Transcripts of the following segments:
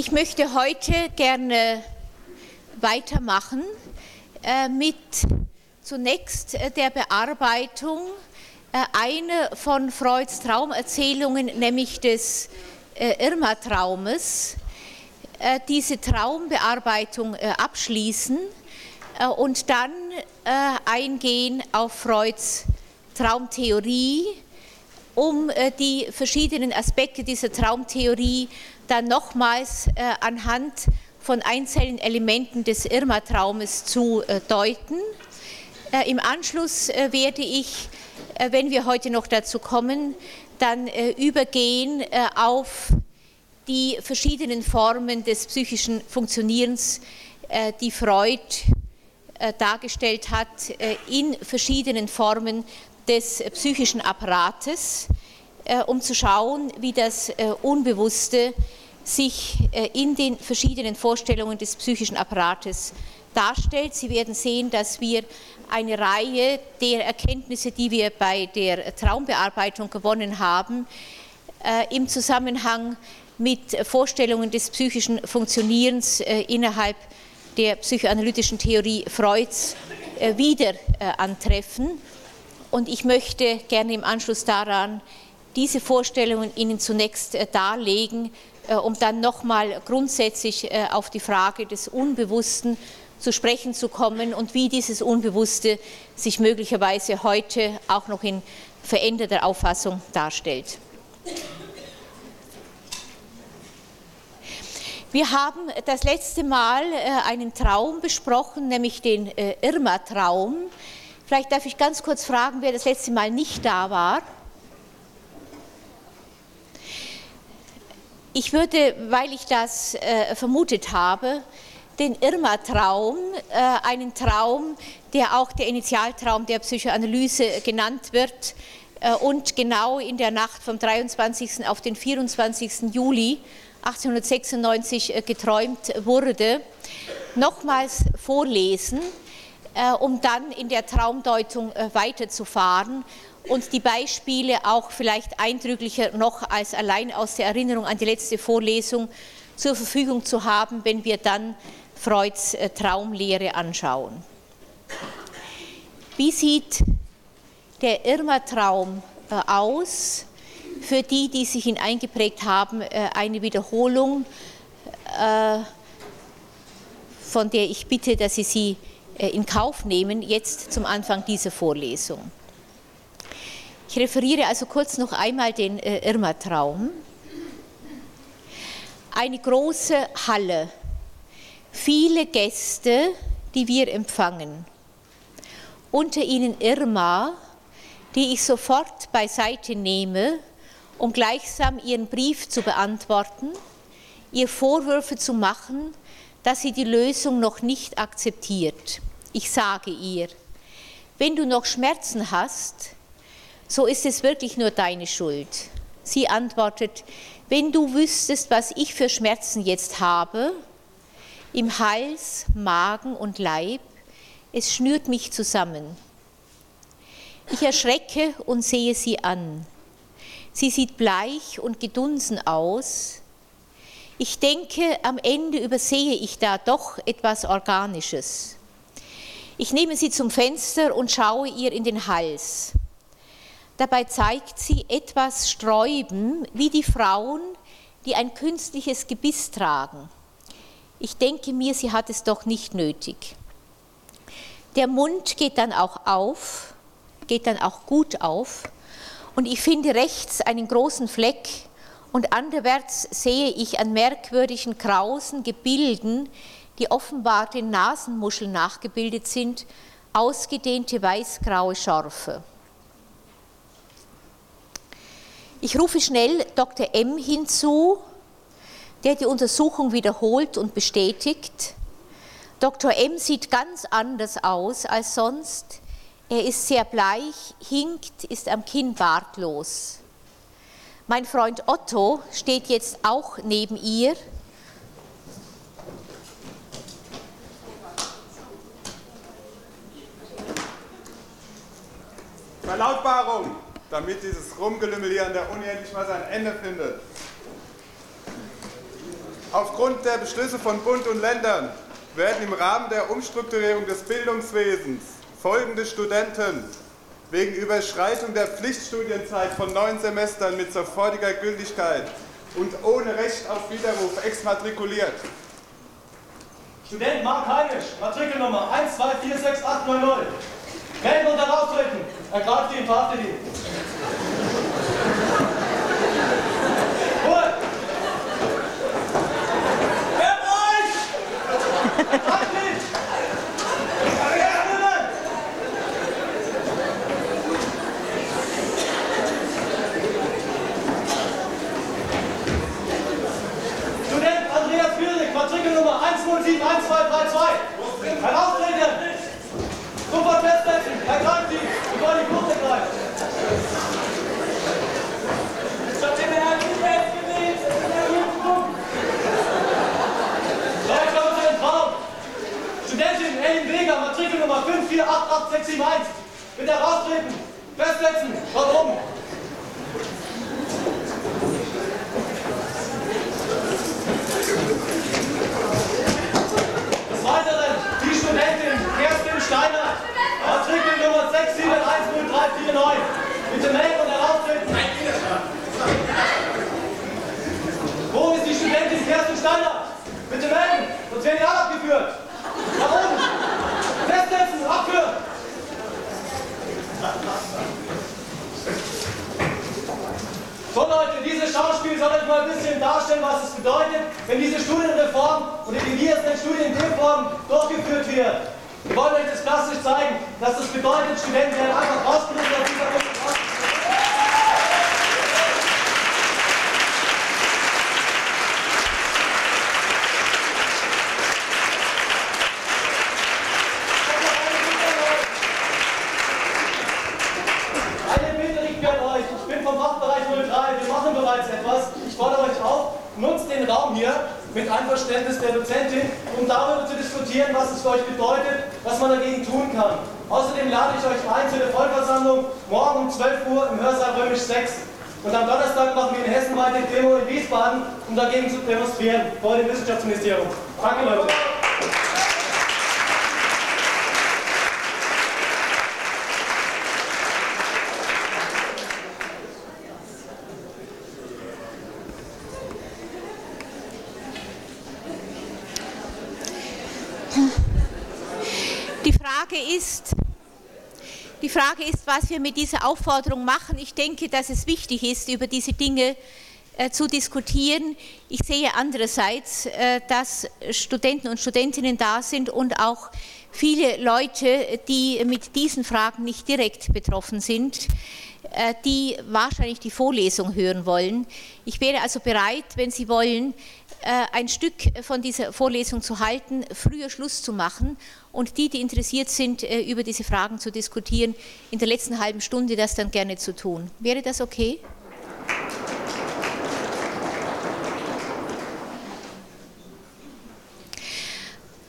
Ich möchte heute gerne weitermachen äh, mit zunächst äh, der Bearbeitung äh, einer von Freuds Traumerzählungen, nämlich des Irma-Traumes. Diese Traumbearbeitung abschließen und dann eingehen auf Freuds Traumtheorie, um die verschiedenen Aspekte dieser Traumtheorie dann nochmals anhand von einzelnen Elementen des Irma-Traumes zu deuten. Im Anschluss werde ich, wenn wir heute noch dazu kommen, dann übergehen auf die verschiedenen Formen des psychischen Funktionierens, die Freud äh, dargestellt hat äh, in verschiedenen Formen des psychischen Apparates, äh, um zu schauen, wie das Unbewusste sich in den verschiedenen Vorstellungen des psychischen Apparates darstellt. Sie werden sehen, dass wir eine Reihe der Erkenntnisse, die wir bei der Traumbearbeitung gewonnen haben, im Zusammenhang mit Vorstellungen des psychischen Funktionierens innerhalb der psychoanalytischen Theorie Freuds äh, wieder äh, antreffen. Und ich möchte gerne im Anschluss daran diese Vorstellungen Ihnen zunächst äh, darlegen, um dann nochmal grundsätzlich auf die Frage des Unbewussten zu sprechen zu kommen und wie dieses Unbewusste sich möglicherweise heute auch noch in veränderter Auffassung darstellt. Wir haben das letzte Mal äh, einen Traum besprochen, nämlich den äh, Irma-Traum. Vielleicht darf ich ganz kurz fragen, wer das letzte Mal nicht da war. Ich würde, weil ich das äh, vermutet habe, den Irma-Traum, einen Traum, der auch der Initialtraum der Psychoanalyse genannt wird und genau in der Nacht vom 23. auf den 24. Juli 1896 äh, geträumt wurde, nochmals vorlesen, äh, um dann in der Traumdeutung äh, weiterzufahren und die Beispiele auch vielleicht eindrücklicher noch als allein aus der Erinnerung an die letzte Vorlesung zur Verfügung zu haben, wenn wir dann Freuds Traumlehre anschauen. Wie sieht der Irma-Traum aus? für die, die sich ihn eingeprägt haben, äh, eine Wiederholung, äh, von der ich bitte, dass Sie sie äh, in Kauf nehmen, jetzt zum Anfang dieser Vorlesung. Ich referiere also kurz noch einmal den Irma-Traum. Eine große Halle, viele Gäste, die wir empfangen. Unter ihnen Irma, die ich sofort beiseite nehme um gleichsam ihren Brief zu beantworten, ihr Vorwürfe zu machen, dass sie die Lösung noch nicht akzeptiert. Ich sage ihr, wenn du noch Schmerzen hast, so ist es wirklich nur deine Schuld. Sie antwortet, wenn du wüsstest, was ich für Schmerzen jetzt habe, im Hals, Magen und Leib, es schnürt mich zusammen. Ich erschrecke und sehe sie an. Sie sieht bleich und gedunsen aus. Ich denke, am Ende übersehe ich da doch etwas Organisches. Ich nehme sie zum Fenster und schaue ihr in den Hals. Dabei zeigt sie etwas Sträuben, wie die Frauen, die ein künstliches Gebiss tragen. Ich denke mir, sie hat es doch nicht nötig. Der Mund geht dann auch auf, geht dann auch gut auf und ich finde rechts einen großen Fleck und anderwärts sehe ich an merkwürdigen krausen Gebilden, die offenbar den Nasenmuscheln nachgebildet sind, ausgedehnte weißgraue Schorfe. Ich rufe schnell Dr. M hinzu, der die Untersuchung wiederholt und bestätigt. Dr. M sieht ganz anders aus als sonst. Er ist sehr bleich, hinkt, ist am Kinn bartlos. Mein Freund Otto steht jetzt auch neben ihr. Verlautbarung, damit dieses Rumgelümmel hier an der Uni endlich mal sein Ende findet. Aufgrund der Beschlüsse von Bund und Ländern werden im Rahmen der Umstrukturierung des Bildungswesens folgende Studenten wegen Überschreitung der Pflichtstudienzeit von neun Semestern mit sofortiger Gültigkeit und ohne Recht auf Widerruf exmatrikuliert. Student Mark Heinisch, Matrikelnummer 1246890. Melden und heraustreten. Ergreift ihn, verhaftet ihn. Ruhe! Wer euch? Halt nicht! Erinnern! Student Andreas Führig, Matrikelnummer 1071232. Heraustreten! Sofort festsetzen! Ergreift ihn! Bevor die Flucht ergreift! Leute, kommen zu den Frauen! Studentin Ellen Weger, Matrikelnummer 5488671. Bitte heraustreten! Festsetzen! Oben! Des Weiteren die Studentin Kerstin Steiner, Matrikelnummer 6710349. Bitte melden und heraustreten. Wo ist die Studentin Kerstin Steiner? Bitte melden, sonst werden die alle abgeführt. Abführen. So Leute, dieses Schauspiel soll euch mal ein bisschen darstellen, was es bedeutet, wenn diese Studienreform oder die jetzt Studienreform durchgeführt wird. Wir wollen euch das plastisch zeigen, dass das bedeutet, Studenten werden einfach ausgelöst aus dieser Demokratie. Eine Bitte richte ich an euch. Ich bin vom Fachbereich 03. Wir machen bereits etwas. Ich fordere euch auf, nutzt den Raum hier mit Einverständnis der Dozentin, um darüber zu diskutieren, was es für euch bedeutet, was man dagegen tun kann. Außerdem lade ich euch ein zu der Vollversammlung morgen um 12 Uhr im Hörsaal Römisch 6. Und am Donnerstag machen wir in Hessen weiter die Demo in Wiesbaden, um dagegen zu demonstrieren vor dem Wissenschaftsministerium. Danke, Leute. Die Frage ist, die Frage ist, was wir mit dieser Aufforderung machen. Ich denke, dass es wichtig ist, über diese Dinge äh, zu diskutieren. Ich sehe andererseits, äh, dass Studenten und Studentinnen da sind und auch viele Leute, die mit diesen Fragen nicht direkt betroffen sind, äh, die wahrscheinlich die Vorlesung hören wollen. Ich wäre also bereit, wenn Sie wollen, ein Stück von dieser Vorlesung zu halten, früher Schluss zu machen und die, die interessiert sind, äh, über diese Fragen zu diskutieren, in der letzten halben Stunde das dann gerne zu tun. Wäre das okay?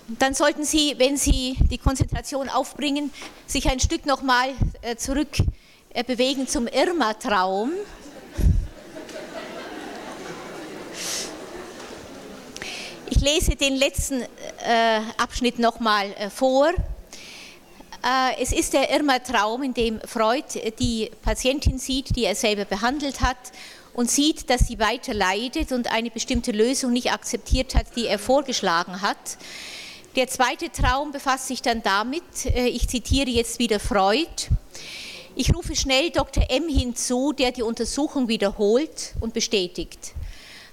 Dann sollten Sie, wenn Sie die Konzentration aufbringen, sich ein Stück nochmal äh, zurück äh, bewegen zum Irma-Traum. Ich lese den letzten äh, Abschnitt nochmal äh, vor. Äh, es ist der Irma-Traum, in dem Freud die Patientin sieht, die er selber behandelt hat und sieht, dass sie weiter leidet und eine bestimmte Lösung nicht akzeptiert hat, die er vorgeschlagen hat. Der zweite Traum befasst sich dann damit, ich zitiere jetzt wieder Freud, ich rufe schnell Dr. M hinzu, der die Untersuchung wiederholt und bestätigt.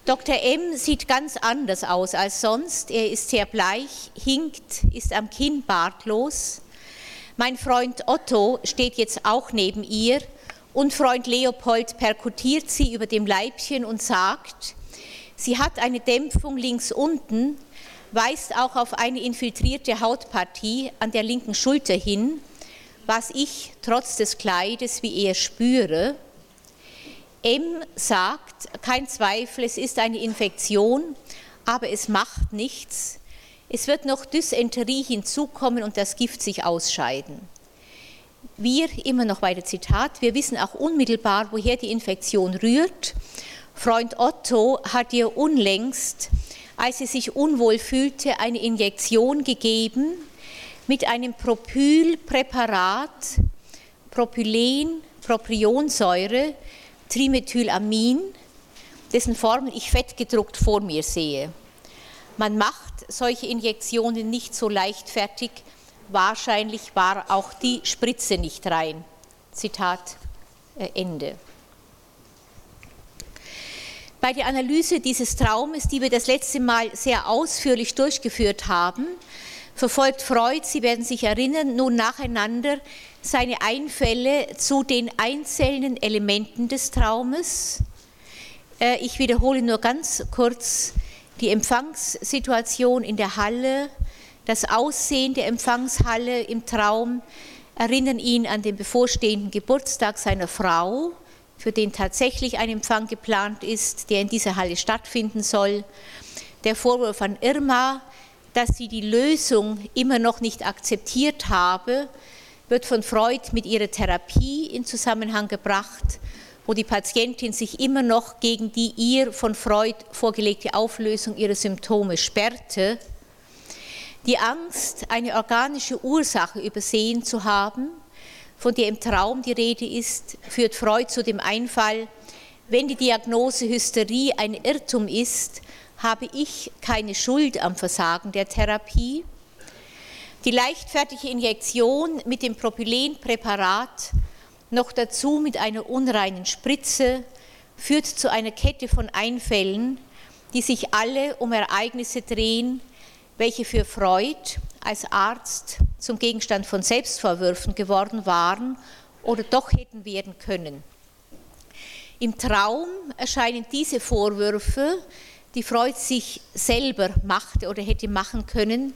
Dr. M sieht ganz anders aus als sonst. Er ist sehr bleich, hinkt, ist am Kinn bartlos. Mein Freund Otto steht jetzt auch neben ihr und Freund Leopold perkutiert sie über dem Leibchen und sagt, sie hat eine Dämpfung links unten, weist auch auf eine infiltrierte Hautpartie an der linken Schulter hin, was ich trotz des Kleides wie er spüre. M sagt, kein Zweifel, es ist eine Infektion, aber es macht nichts. Es wird noch Dysenterie hinzukommen und das Gift sich ausscheiden. Wir, immer noch weiter Zitat, wir wissen auch unmittelbar, woher die Infektion rührt. Freund Otto hat ihr unlängst als sie sich unwohl fühlte, eine Injektion gegeben mit einem Propylpräparat, Propylen, Propionsäure, Trimethylamin, dessen Formen ich fettgedruckt vor mir sehe. Man macht solche Injektionen nicht so leichtfertig, wahrscheinlich war auch die Spritze nicht rein. Zitat äh, Ende. Bei der Analyse dieses Traumes, die wir das letzte Mal sehr ausführlich durchgeführt haben, verfolgt Freud, Sie werden sich erinnern, nun nacheinander seine Einfälle zu den einzelnen Elementen des Traumes. Äh, ich wiederhole nur ganz kurz die Empfangssituation in der Halle, das Aussehen der Empfangshalle im Traum erinnern ihn an den bevorstehenden Geburtstag seiner Frau, für den tatsächlich ein Empfang geplant ist, der in dieser Halle stattfinden soll. Der Vorwurf an Irma, dass sie die Lösung immer noch nicht akzeptiert habe, wird von Freud mit ihrer Therapie in Zusammenhang gebracht, wo die Patientin sich immer noch gegen die ihr von Freud vorgelegte Auflösung ihrer Symptome sperrte. Die Angst, eine organische Ursache übersehen zu haben, von der im Traum die Rede ist, führt Freud zu dem Einfall, wenn die Diagnose Hysterie ein Irrtum ist, habe ich keine Schuld am Versagen der Therapie. Die leichtfertige Injektion mit dem Propylenpräparat, noch dazu mit einer unreinen Spritze, führt zu einer Kette von Einfällen, die sich alle um Ereignisse drehen, welche für Freud als Arzt zum Gegenstand von Selbstvorwürfen geworden waren oder doch hätten werden können. Im Traum erscheinen diese Vorwürfe, die Freud sich selber machte oder hätte machen können,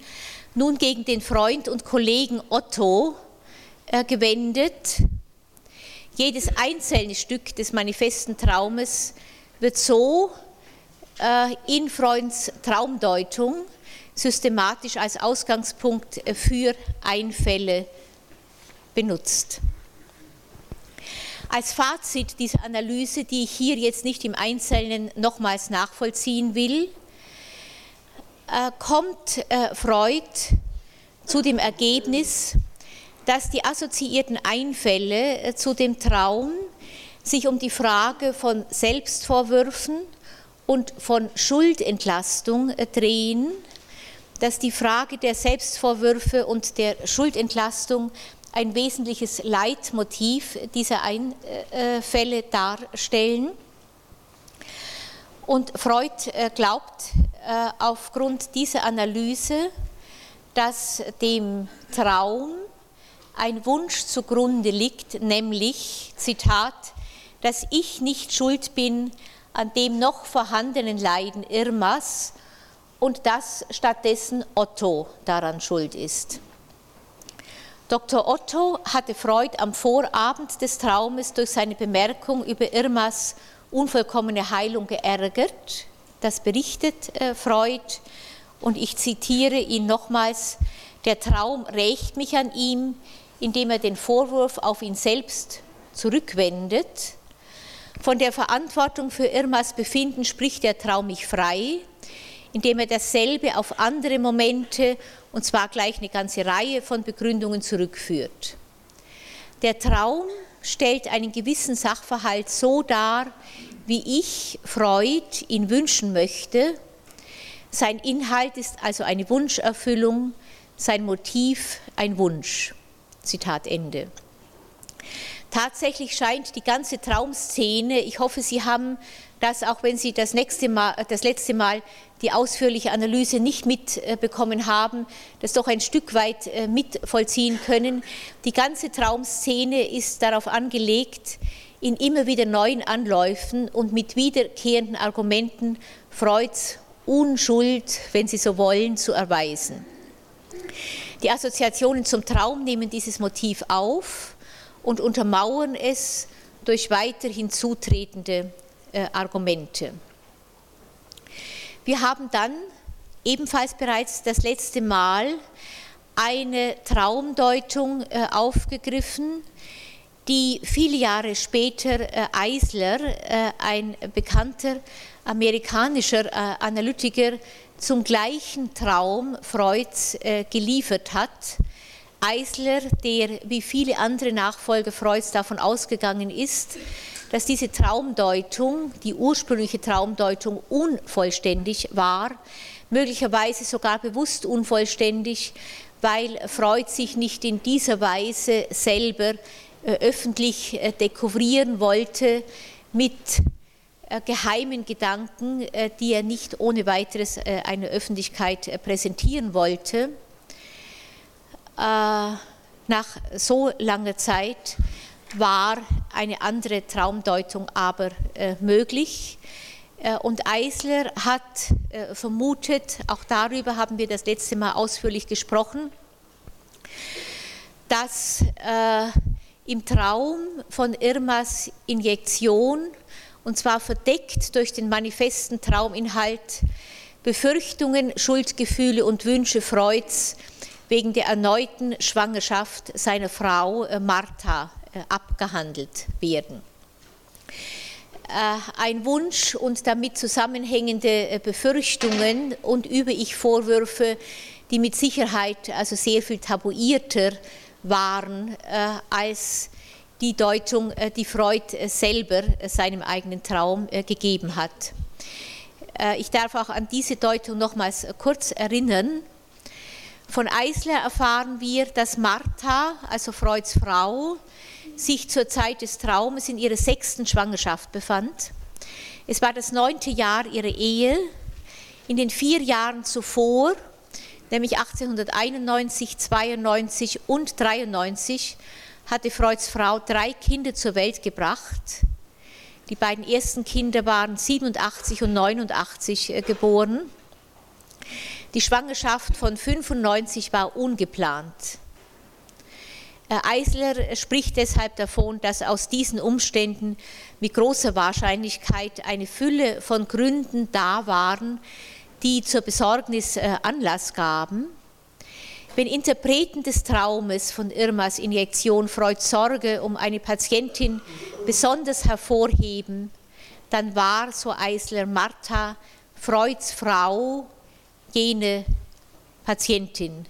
nun gegen den Freund und Kollegen Otto äh, gewendet. Jedes einzelne Stück des manifesten Traumes wird so äh, in Freuds Traumdeutung systematisch als Ausgangspunkt für Einfälle benutzt. Als Fazit dieser Analyse, die ich hier jetzt nicht im Einzelnen nochmals nachvollziehen will, äh, kommt äh, Freud zu dem Ergebnis, dass die assoziierten Einfälle äh, zu dem Traum sich um die Frage von Selbstvorwürfen und von Schuldentlastung drehen dass die Frage der Selbstvorwürfe und der Schuldentlastung ein wesentliches Leitmotiv dieser Einfälle darstellen. Und Freud äh, glaubt äh, aufgrund dieser Analyse, dass dem Traum ein Wunsch zugrunde liegt, nämlich, Zitat, dass ich nicht schuld bin an dem noch vorhandenen Leiden Irmas, und dass stattdessen Otto daran schuld ist. Dr. Otto hatte Freud am Vorabend des Traumes durch seine Bemerkung über Irmas unvollkommene Heilung geärgert. Das berichtet äh, Freud und ich zitiere ihn nochmals. Der Traum rächt mich an ihm, indem er den Vorwurf auf ihn selbst zurückwendet. Von der Verantwortung für Irmas Befinden spricht der Traum mich frei indem er dasselbe auf andere Momente, und zwar gleich eine ganze Reihe von Begründungen zurückführt. Der Traum stellt einen gewissen Sachverhalt so dar, wie ich, Freud, ihn wünschen möchte. Sein Inhalt ist also eine Wunscherfüllung, sein Motiv ein Wunsch. Zitat Ende. Tatsächlich scheint die ganze Traumszene, ich hoffe, Sie haben das, auch wenn Sie das, nächste Mal, das letzte Mal die ausführliche Analyse nicht mitbekommen haben, das doch ein Stück weit äh, mitvollziehen können. Die ganze Traumszene ist darauf angelegt, in immer wieder neuen Anläufen und mit wiederkehrenden Argumenten Freuds Unschuld, wenn Sie so wollen, zu erweisen. Die Assoziationen zum Traum nehmen dieses Motiv auf und untermauern es durch weiter hinzutretende äh, Argumente. Wir haben dann ebenfalls bereits das letzte Mal eine Traumdeutung äh, aufgegriffen, die viele Jahre später äh, Eisler, äh, ein bekannter amerikanischer Analytiker zum gleichen Traum Freuds äh, geliefert hat. Eisler, der wie viele andere Nachfolger Freuds davon ausgegangen ist, dass diese Traumdeutung, die ursprüngliche Traumdeutung, unvollständig war, möglicherweise sogar bewusst unvollständig, weil Freud sich nicht in dieser Weise selber äh, öffentlich äh, dekouvrieren wollte mit äh, geheimen Gedanken, die er nicht ohne weiteres einer Öffentlichkeit präsentieren wollte. Nach so langer Zeit war eine andere Traumdeutung aber möglich. Und Eisler hat vermutet, auch darüber haben wir das letzte Mal ausführlich gesprochen, dass im Traum von Irmas Injektion und zwar verdeckt durch den manifesten Trauminhalt, Befürchtungen, Schuldgefühle und Wünsche Freuds wegen der erneuten Schwangerschaft seiner Frau äh, Martha äh, abgehandelt werden. Äh, ein Wunsch und damit zusammenhängende Befürchtungen und Über-Ich-Vorwürfe, die mit Sicherheit also sehr viel tabuierter waren als die Deutung, äh, die Freud äh, selber äh, seinem eigenen Traum gegeben hat. Ich darf auch an diese Deutung nochmals kurz erinnern. Von Eisler erfahren wir, dass Martha, also Freuds Frau, sich zur Zeit des Traumes in ihrer sechsten Schwangerschaft befand. Es war das neunte Jahr ihrer Ehe. In den vier Jahren zuvor, nämlich 1891, 92 und 93, hatte Freuds Frau drei Kinder zur Welt gebracht. Die beiden ersten Kinder waren 87 und 89 äh, geboren. Die Schwangerschaft von 95 war ungeplant. Äh, Eisler spricht deshalb davon, dass aus diesen Umständen mit großer Wahrscheinlichkeit eine Fülle von Gründen da waren, die zur Besorgnis äh, Anlass gaben. Wenn Interpreten des Traumes von Irmas Injektion Freuds Sorge um eine Patientin besonders hervorheben, dann war, so Eisler Martha, Freuds Frau jene Patientin.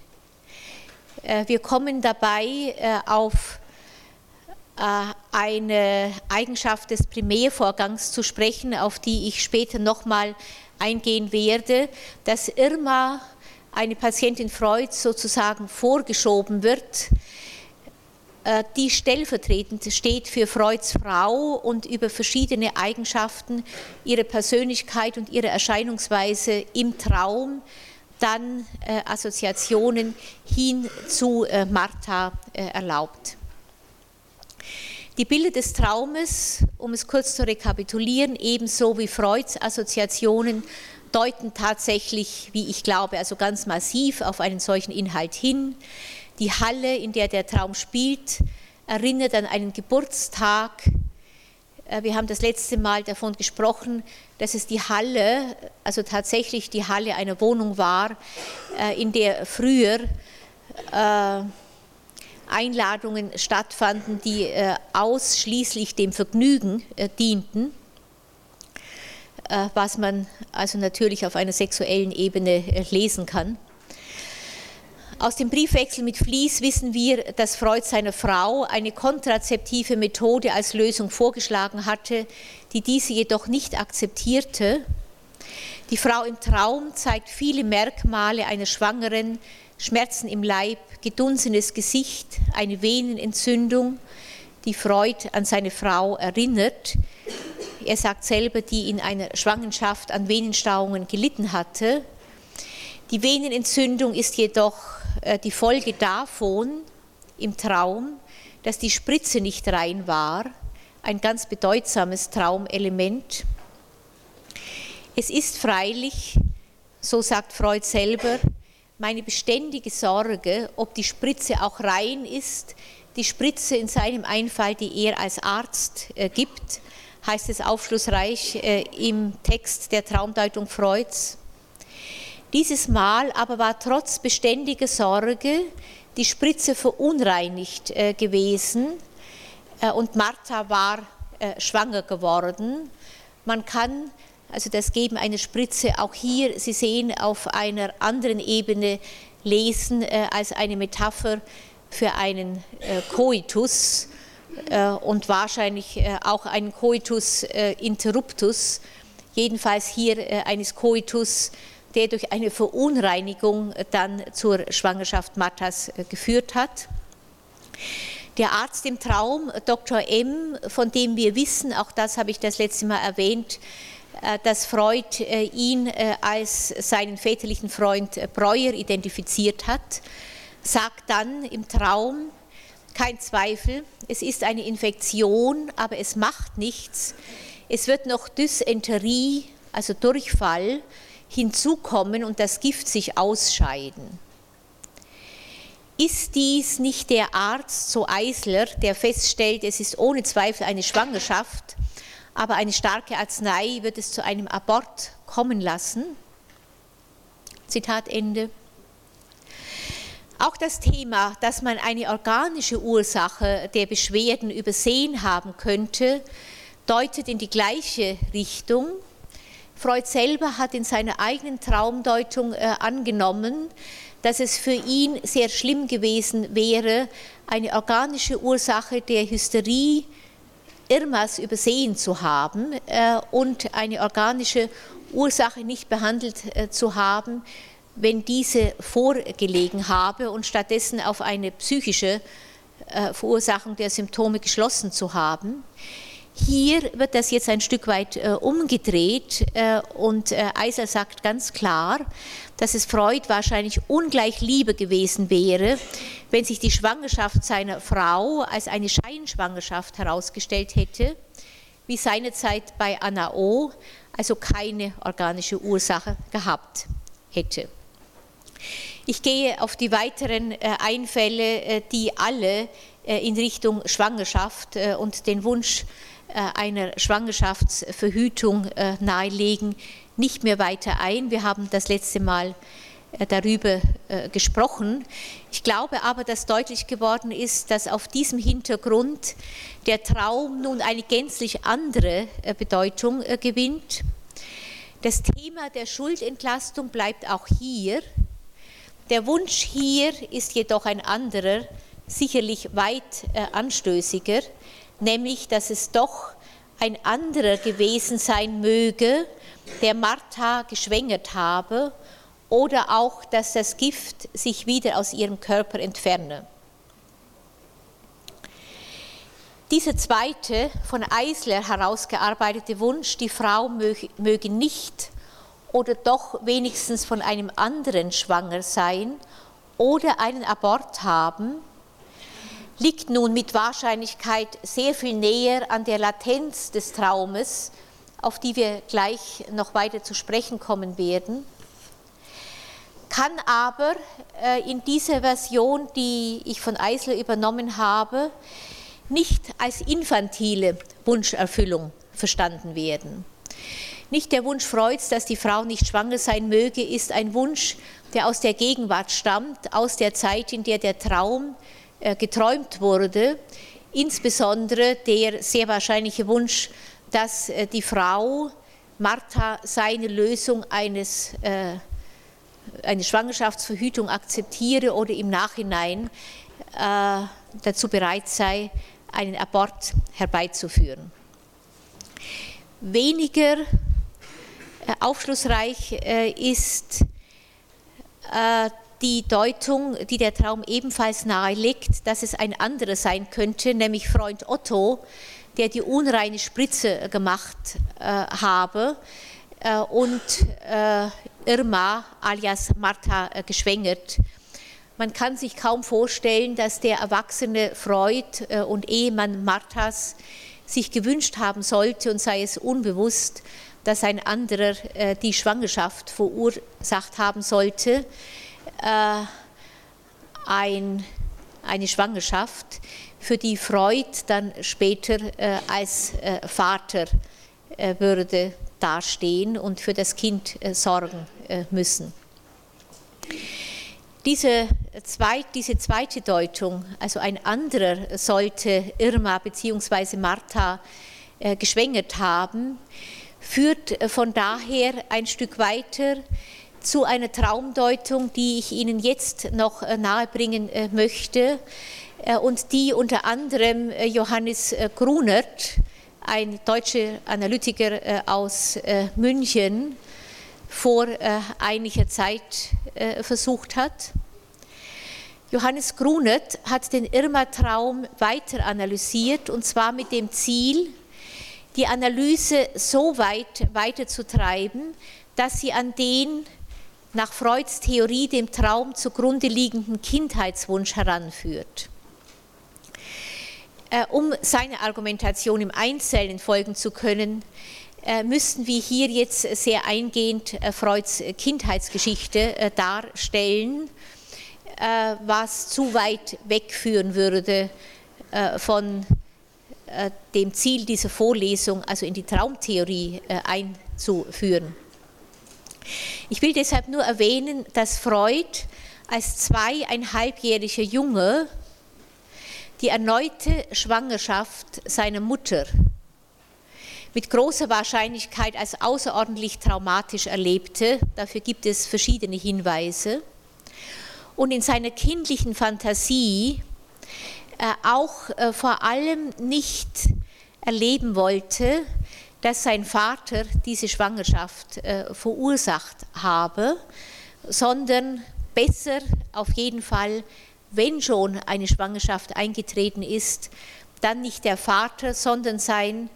Äh, wir kommen dabei äh, auf äh, eine Eigenschaft des Primärvorgangs zu sprechen, auf die ich später nochmal eingehen werde, dass Irma eine Patientin Freud sozusagen vorgeschoben wird, die stellvertretend steht für Freuds Frau und über verschiedene Eigenschaften ihrer Persönlichkeit und ihrer Erscheinungsweise im Traum dann äh, Assoziationen hin zu äh, Martha erlaubt. Die Bilder des Traumes, um es kurz zu rekapitulieren, ebenso wie Freuds Assoziationen deuten tatsächlich, wie ich glaube, also ganz massiv auf einen solchen Inhalt hin. Die Halle, in der der Traum spielt, erinnert an einen Geburtstag. Äh, wir haben das letzte Mal davon gesprochen, dass es die Halle, also tatsächlich die Halle einer Wohnung war, äh, in der früher äh, Einladungen stattfanden, die ausschließlich dem Vergnügen dienten. Was man also natürlich auf einer sexuellen Ebene lesen kann. Aus dem Briefwechsel mit Flies wissen wir, dass Freud seiner Frau eine kontrazeptive Methode als Lösung vorgeschlagen hatte, die diese jedoch nicht akzeptierte. Die Frau im Traum zeigt viele Merkmale einer Schwangeren, Schmerzen im Leib, gedunsenes Gesicht, eine Venenentzündung, die Freud an seine Frau erinnert, er sagt selber, die in einer Schwangerschaft an Venenstauungen gelitten hatte. Die Venenentzündung ist jedoch die Folge davon im Traum, dass die Spritze nicht rein war, ein ganz bedeutsames Traumelement. Es ist freilich, so sagt Freud selber, meine beständige Sorge, ob die Spritze auch rein ist, die Spritze in seinem Einfall, die er als Arzt äh, gibt, heißt es aufschlussreich äh, im Text der Traumdeutung Freuds. Dieses Mal aber war trotz beständiger Sorge die Spritze verunreinigt äh, gewesen äh, und Martha war schwanger geworden. Man kann also das Geben einer Spritze, auch hier, Sie sehen, auf einer anderen Ebene lesen äh, als eine Metapher für einen äh, Coitus äh, und wahrscheinlich äh, auch einen Coitus äh, interruptus, jedenfalls hier äh, eines Coitus, der durch eine Verunreinigung dann zur Schwangerschaft Marthas geführt hat. Der Arzt im Traum, Dr. M., von dem wir wissen, auch das habe ich das letzte Mal erwähnt, äh, dass Freud äh, ihn äh, als seinen väterlichen Freund Breuer identifiziert hat, sagt dann im Traum, kein Zweifel, es ist eine Infektion, aber es macht nichts. Es wird noch Dysenterie, also Durchfall, hinzukommen und das Gift sich ausscheiden. Ist dies nicht der Arzt, so Eisler, der feststellt, es ist ohne Zweifel eine Schwangerschaft, aber eine starke Arznei wird es zu einem Abort kommen lassen. Zitat Ende. Auch das Thema, dass man eine organische Ursache der Beschwerden übersehen haben könnte, deutet in die gleiche Richtung. Freud selber hat in seiner eigenen Traumdeutung äh, angenommen, dass es für ihn sehr schlimm gewesen wäre, eine organische Ursache der Hysterie Irmas übersehen zu haben äh, und eine organische Ursache nicht behandelt äh, zu haben, wenn diese vorgelegen habe und stattdessen auf eine psychische äh, Verursachung der Symptome geschlossen zu haben. Hier wird das jetzt ein Stück weit äh, umgedreht äh, und äh, Eisler sagt ganz klar, dass es Freud wahrscheinlich ungleich lieber gewesen wäre, wenn sich die Schwangerschaft seiner Frau als eine Scheinschwangerschaft herausgestellt hätte, wie seinerzeit bei Anna O., also keine organische Ursache gehabt hätte. Ich gehe auf die weiteren äh, Einfälle, äh, die alle äh, in Richtung Schwangerschaft und den Wunsch einer Schwangerschaftsverhütung nahelegen, nicht mehr weiter ein. Wir haben das letzte Mal darüber gesprochen. Ich glaube aber, dass deutlich geworden ist, dass auf diesem Hintergrund der Traum nun eine gänzlich andere Bedeutung gewinnt. Das Thema der Schuldentlastung bleibt auch hier der Wunsch hier ist jedoch ein anderer, sicherlich weit äh, anstößiger, nämlich dass es doch ein anderer gewesen sein möge, der Martha geschwängert habe, oder auch, dass das Gift sich wieder aus ihrem Körper entferne. Dieser zweite, von Eisler herausgearbeitete Wunsch, die Frau möge nicht oder doch wenigstens von einem anderen schwanger sein oder einen Abort haben, liegt nun mit Wahrscheinlichkeit sehr viel näher an der Latenz des Traumes, auf die wir gleich noch weiter zu sprechen kommen werden, kann aber äh, in dieser Version, die ich von Eisler übernommen habe, nicht als infantile Wunscherfüllung verstanden werden. Nicht der Wunsch Freuds, dass die Frau nicht schwanger sein möge, ist ein Wunsch, der aus der Gegenwart stammt, aus der Zeit, in der der Traum geträumt wurde, insbesondere der sehr wahrscheinliche Wunsch, dass äh, die Frau Martha seine Lösung eines, äh, eine Schwangerschaftsverhütung akzeptiere oder im Nachhinein äh, dazu bereit sei, einen Abort herbeizuführen. Weniger äh, aufschlussreich äh, ist äh, die Deutung, die der Traum ebenfalls nahelegt, dass es ein anderer sein könnte, nämlich Freund Otto, der die unreine Spritze gemacht habe und Irma alias Martha geschwängert. Man kann sich kaum vorstellen, dass der erwachsene Freud und Ehemann Marthas sich gewünscht haben sollte und sei es unbewusst, dass ein anderer äh, die Schwangerschaft verursacht haben sollte, äh, ein, eine Schwangerschaft, für die Freud dann später äh, als äh, Vater äh, würde dastehen und für das Kind äh, sorgen müssen. Diese, zweit, diese zweite Deutung, also ein anderer sollte Irma bzw. Martha geschwängert haben, führt von daher ein Stück weiter zu einer Traumdeutung, die ich Ihnen jetzt noch nahebringen möchte und die unter anderem Johannes Grunert, ein deutscher Analytiker aus München, vor einiger Zeit versucht hat. Johannes Grunet hat den Irma-Traum weiter analysiert und zwar mit dem Ziel, die Analyse so weit weiterzutreiben, dass sie an den nach Freuds Theorie dem Traum zugrunde liegenden Kindheitswunsch heranführt. Äh, um seine Argumentation im Einzelnen folgen zu können, äh, müssten wir hier jetzt sehr eingehend äh, Freuds Kindheitsgeschichte darstellen was zu weit wegführen würde von dem Ziel dieser Vorlesung, also in die Traumtheorie einzuführen. Ich will deshalb nur erwähnen, dass Freud als zweieinhalbjähriger Junge die erneute Schwangerschaft seiner Mutter mit großer Wahrscheinlichkeit als außerordentlich traumatisch erlebte. Dafür gibt es verschiedene Hinweise und in seiner kindlichen Fantasie äh, auch äh, vor allem nicht erleben wollte, dass sein Vater diese Schwangerschaft äh, verursacht habe, sondern besser auf jeden Fall, wenn schon eine Schwangerschaft eingetreten ist, dann nicht der Vater, sondern sein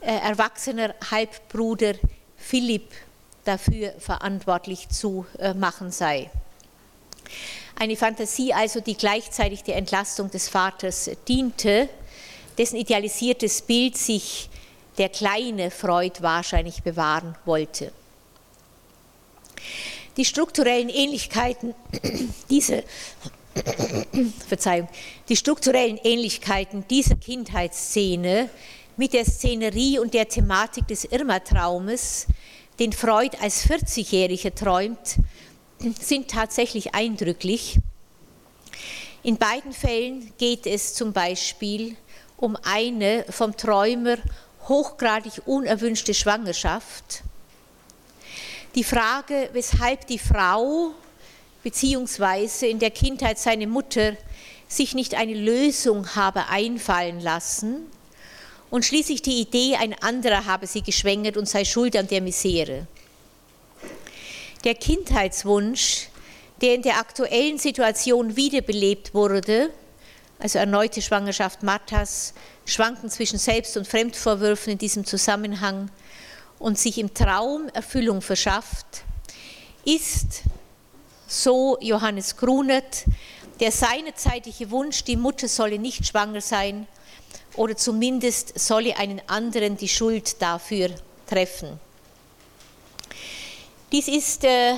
erwachsener Halbbruder Philipp dafür verantwortlich zu machen sei. Eine Fantasie also, die gleichzeitig der Entlastung des Vaters diente, dessen idealisiertes Bild sich der kleine Freud wahrscheinlich bewahren wollte. Die strukturellen Ähnlichkeiten dieser Verzeihung, die strukturellen Ähnlichkeiten dieser Kindheitsszene mit der Szenerie und der Thematik des Irma-Traumes, den Freud als 40-Jähriger träumt, sind tatsächlich eindrücklich. In beiden Fällen geht es zum Beispiel um eine vom Träumer hochgradig unerwünschte Schwangerschaft. Die Frage, weshalb die Frau beziehungsweise in der Kindheit seine Mutter sich nicht eine Lösung habe einfallen lassen und schließlich die Idee, ein anderer habe sie geschwängert und sei schuld an der Misere der Kindheitswunsch, der in der aktuellen Situation wiederbelebt wurde, also erneute Schwangerschaft Marthas, Schwanken zwischen Selbst- und Fremdvorwürfen in diesem Zusammenhang und sich im Traum Erfüllung verschafft, ist, so Johannes Grunet, der seinerzeitige Wunsch, die Mutter solle nicht schwanger sein oder zumindest solle einen anderen die Schuld dafür treffen. Dies ist äh,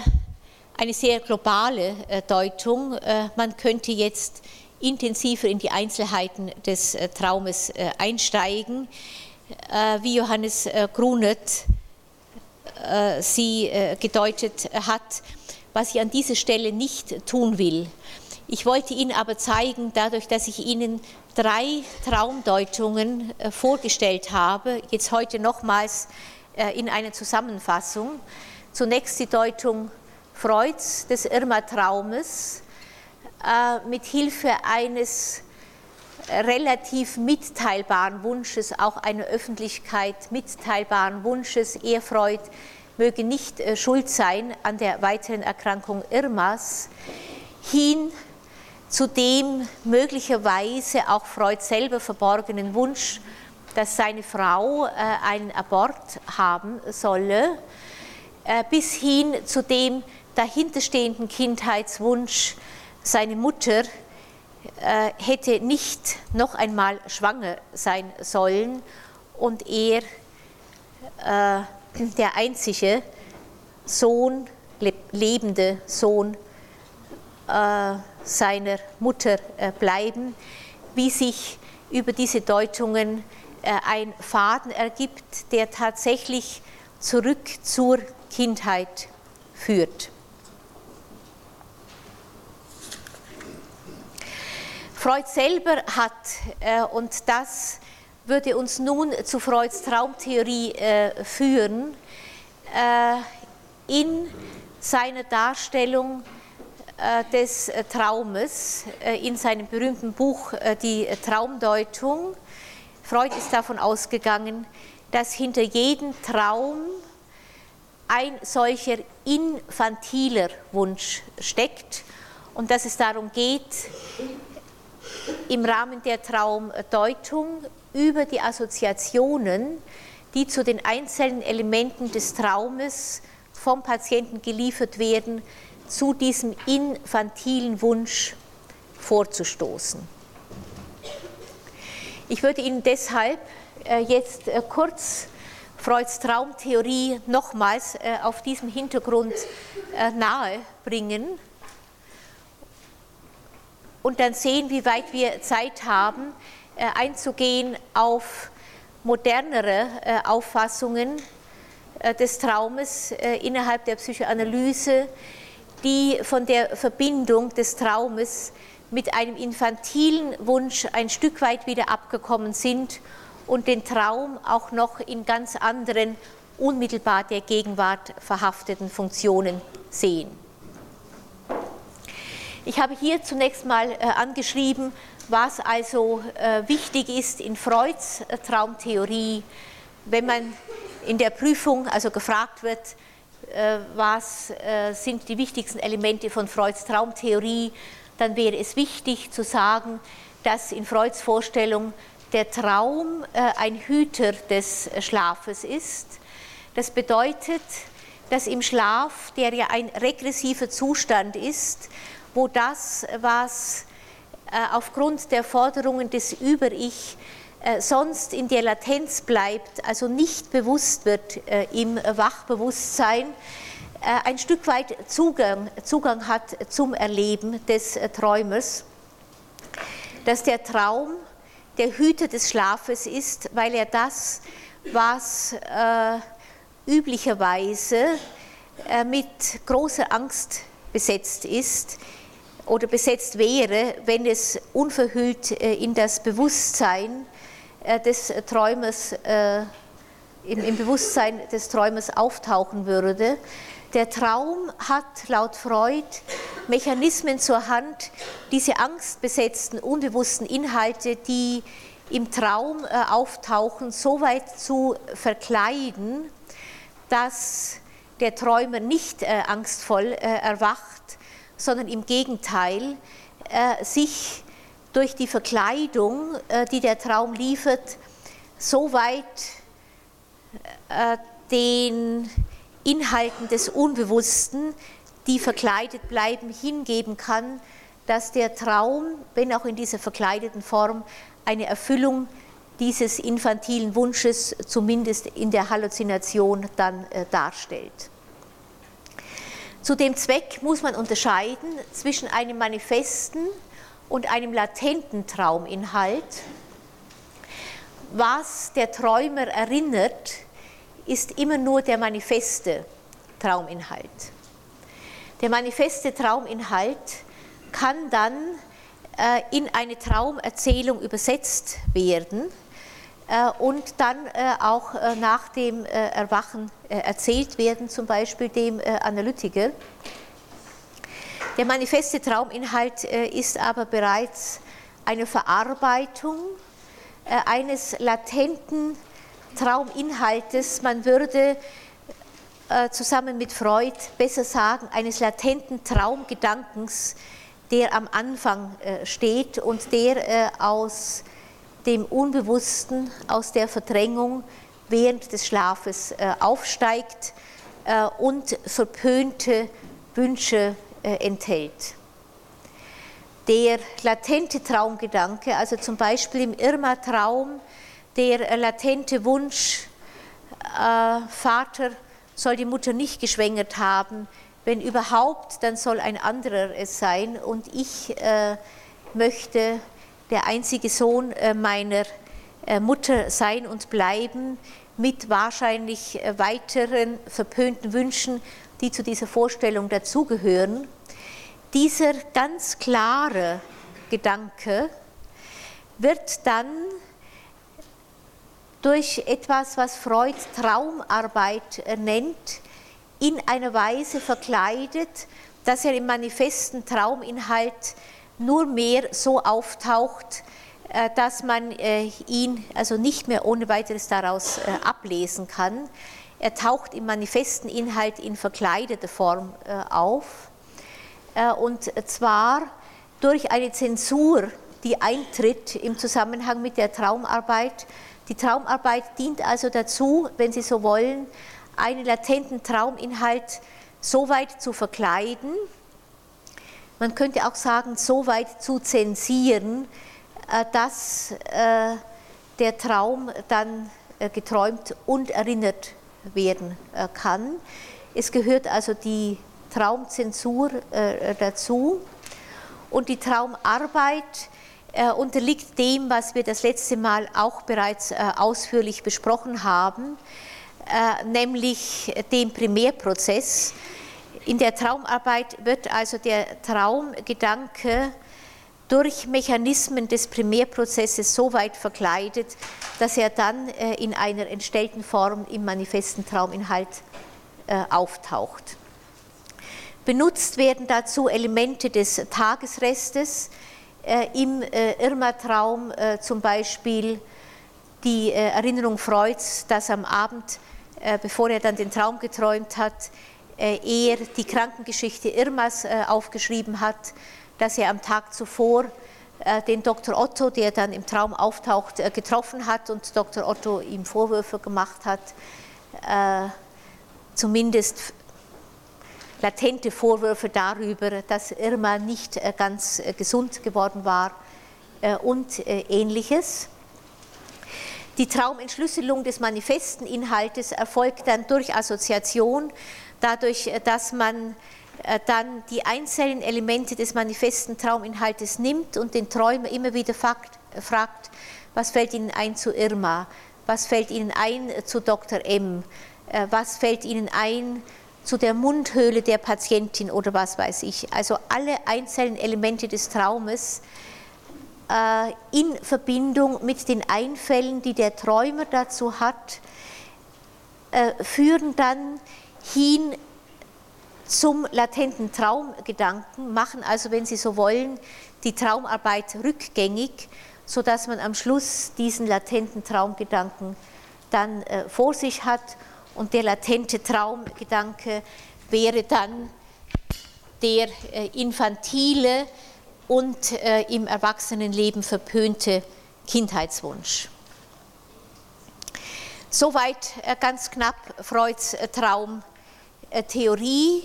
eine sehr globale äh, Deutung. Äh, man könnte jetzt intensiver in die Einzelheiten des Traumes einsteigen, wie Johannes Grunet sie gedeutet hat, was ich an dieser Stelle nicht tun will. Ich wollte Ihnen aber zeigen, dadurch, dass ich Ihnen drei Traumdeutungen vorgestellt habe, jetzt heute nochmals in einer Zusammenfassung, Zunächst die Deutung Freuds des Irma-Traumes äh, mit Hilfe eines relativ mitteilbaren Wunsches, auch einer Öffentlichkeit mitteilbaren Wunsches, er Freud möge nicht äh, schuld sein an der weiteren Erkrankung Irmas, hin zu dem möglicherweise auch Freud selber verborgenen Wunsch, dass seine Frau äh, einen Abort haben solle äh, bis hin zu dem dahinterstehenden Kindheitswunsch, seine Mutter äh, hätte nicht noch einmal schwanger sein sollen und er, äh, der einzige Sohn, lebende Sohn seiner Mutter bleiben, wie sich über diese Deutungen ein Faden ergibt, der tatsächlich zurück zur Kindheit führt. Freud selber hat, äh, und das würde uns nun zu Freuds Traumtheorie äh, führen, äh, in seiner Darstellung äh, des äh, Traumes, in seinem berühmten Buch Die Traumdeutung. Freud ist davon ausgegangen, dass hinter jedem Traum ein solcher infantiler Wunsch steckt und dass es darum geht, im Rahmen der Traumdeutung über die Assoziationen, die zu den einzelnen Elementen des Traumes vom Patienten geliefert werden, zu diesem infantilen Wunsch vorzustoßen. Ich würde Ihnen deshalb äh, jetzt äh, kurz Freuds Traumtheorie nochmals äh, auf diesem Hintergrund nahe bringen und dann sehen, wie weit wir Zeit haben, einzugehen auf modernere Auffassungen des Traumes innerhalb der Psychoanalyse, die von der Verbindung des Traumes mit einem infantilen Wunsch ein Stück weit wieder abgekommen sind und den Traum auch noch in ganz anderen, unmittelbar der Gegenwart verhafteten Funktionen sehen. Ich habe hier zunächst mal äh, angeschrieben, was also äh, wichtig ist in Freuds äh, Traumtheorie, wenn man in der Prüfung also gefragt wird, äh, was äh, sind die wichtigsten Elemente von Freuds Traumtheorie, dann wäre es wichtig zu sagen, dass in Freuds Vorstellung der Traum ein Hüter des Schlafes ist. Das bedeutet, dass im Schlaf, der ja ein regressiver Zustand ist, wo das, was aufgrund der Forderungen des Über-Ich sonst in der Latenz bleibt, also nicht bewusst wird im Wachbewusstsein, ein Stück weit Zugang, Zugang hat zum Erleben des Träumers, dass der Traum der Hüter des Schlafes ist, weil er das, was äh, üblicherweise äh, mit großer Angst besetzt ist oder besetzt wäre, wenn es unverhüllt äh, in das Bewusstsein äh, des Träumers, äh, im, Bewusstsein des Träumers auftauchen würde. Der Traum hat laut Freud Mechanismen zur Hand, diese angstbesetzten, unbewussten Inhalte, die im Traum auftauchen, so weit zu verkleiden, dass der Träumer nicht angstvoll erwacht, sondern im Gegenteil sich durch die Verkleidung, die der Traum liefert, so weit den Inhalten des Unbewussten, die verkleidet bleiben, hingeben kann, dass der Traum, wenn auch in dieser verkleideten Form, eine Erfüllung dieses infantilen Wunsches zumindest in der Halluzination dann äh, darstellt. Zu dem Zweck muss man unterscheiden zwischen einem manifesten und einem latenten Trauminhalt. Was der Träumer erinnert, ist immer nur der manifeste Trauminhalt. Der manifeste Trauminhalt kann dann äh, in eine Traumerzählung übersetzt werden und dann äh, auch äh, nach dem äh, Erwachen äh, erzählt werden, zum Beispiel dem Analytiker. Der manifeste Trauminhalt ist aber bereits eine Verarbeitung eines latenten Trauminhaltes, man würde äh, zusammen mit Freud besser sagen, eines latenten Traumgedankens, der am Anfang äh, steht und der äh, aus dem Unbewussten, aus der Verdrängung während des Schlafes äh, aufsteigt äh, und verpönte Wünsche äh, enthält. Der latente Traumgedanke, also zum Beispiel im Irma-Traum, der latente Wunsch, äh, Vater soll die Mutter nicht geschwängert haben, wenn überhaupt, dann soll ein anderer es sein und ich äh, möchte der einzige Sohn äh, meiner äh, Mutter sein und bleiben, mit wahrscheinlich äh, weiteren verpönten Wünschen, die zu dieser Vorstellung dazugehören. Dieser ganz klare Gedanke wird dann durch etwas, was Freud Traumarbeit nennt, in einer Weise verkleidet, dass er im manifesten Trauminhalt nur mehr so auftaucht, äh, dass man äh, ihn also nicht mehr ohne weiteres daraus ablesen kann. Er taucht im manifesten Inhalt in verkleideter Form auf. Und zwar durch eine Zensur, die eintritt im Zusammenhang mit der Traumarbeit. Die Traumarbeit dient also dazu, wenn Sie so wollen, einen latenten Trauminhalt so weit zu verkleiden, man könnte auch sagen, so weit zu zensieren, äh, dass äh, der Traum dann äh, geträumt und erinnert werden kann. Es gehört also die Traumzensur dazu und die Traumarbeit unterliegt dem, was wir das letzte Mal auch bereits ausführlich besprochen haben, nämlich dem Primärprozess. In der Traumarbeit wird also der Traumgedanke durch Mechanismen des Primärprozesses so weit verkleidet, dass er dann äh, in einer entstellten Form im manifesten Trauminhalt äh, auftaucht. Benutzt werden dazu Elemente des Tagesrestes, äh, im Irma-Traum zum Beispiel die Erinnerung Freuds, dass am Abend, bevor er dann den Traum geträumt hat, er die Krankengeschichte Irmas aufgeschrieben hat, dass er am Tag zuvor äh, den Dr. Otto, der dann im Traum auftaucht, äh, getroffen hat und Dr. Otto ihm Vorwürfe gemacht hat, äh, zumindest latente Vorwürfe darüber, dass Irma nicht ganz gesund geworden war und ähnliches. Die Traumentschlüsselung des manifesten Inhaltes erfolgt dann durch Assoziation, dadurch, dass man äh, dann die einzelnen Elemente des manifesten Trauminhaltes nimmt und den Träumer immer wieder fragt, was fällt Ihnen ein zu Irma, was fällt Ihnen ein zu Dr. M, äh, was fällt Ihnen ein zu der Mundhöhle der Patientin oder was weiß ich. Also alle einzelnen Elemente des Traumes äh, in Verbindung mit den Einfällen, die der Träumer dazu hat, führen dann hin zum latenten Traumgedanken, machen also, wenn Sie so wollen, die Traumarbeit rückgängig, sodass man am Schluss diesen latenten Traumgedanken dann äh, vor sich hat und der latente Traumgedanke wäre dann der äh, infantile und äh, im Erwachsenenleben verpönte Kindheitswunsch. Soweit äh, ganz knapp Freuds äh, Traumtheorie.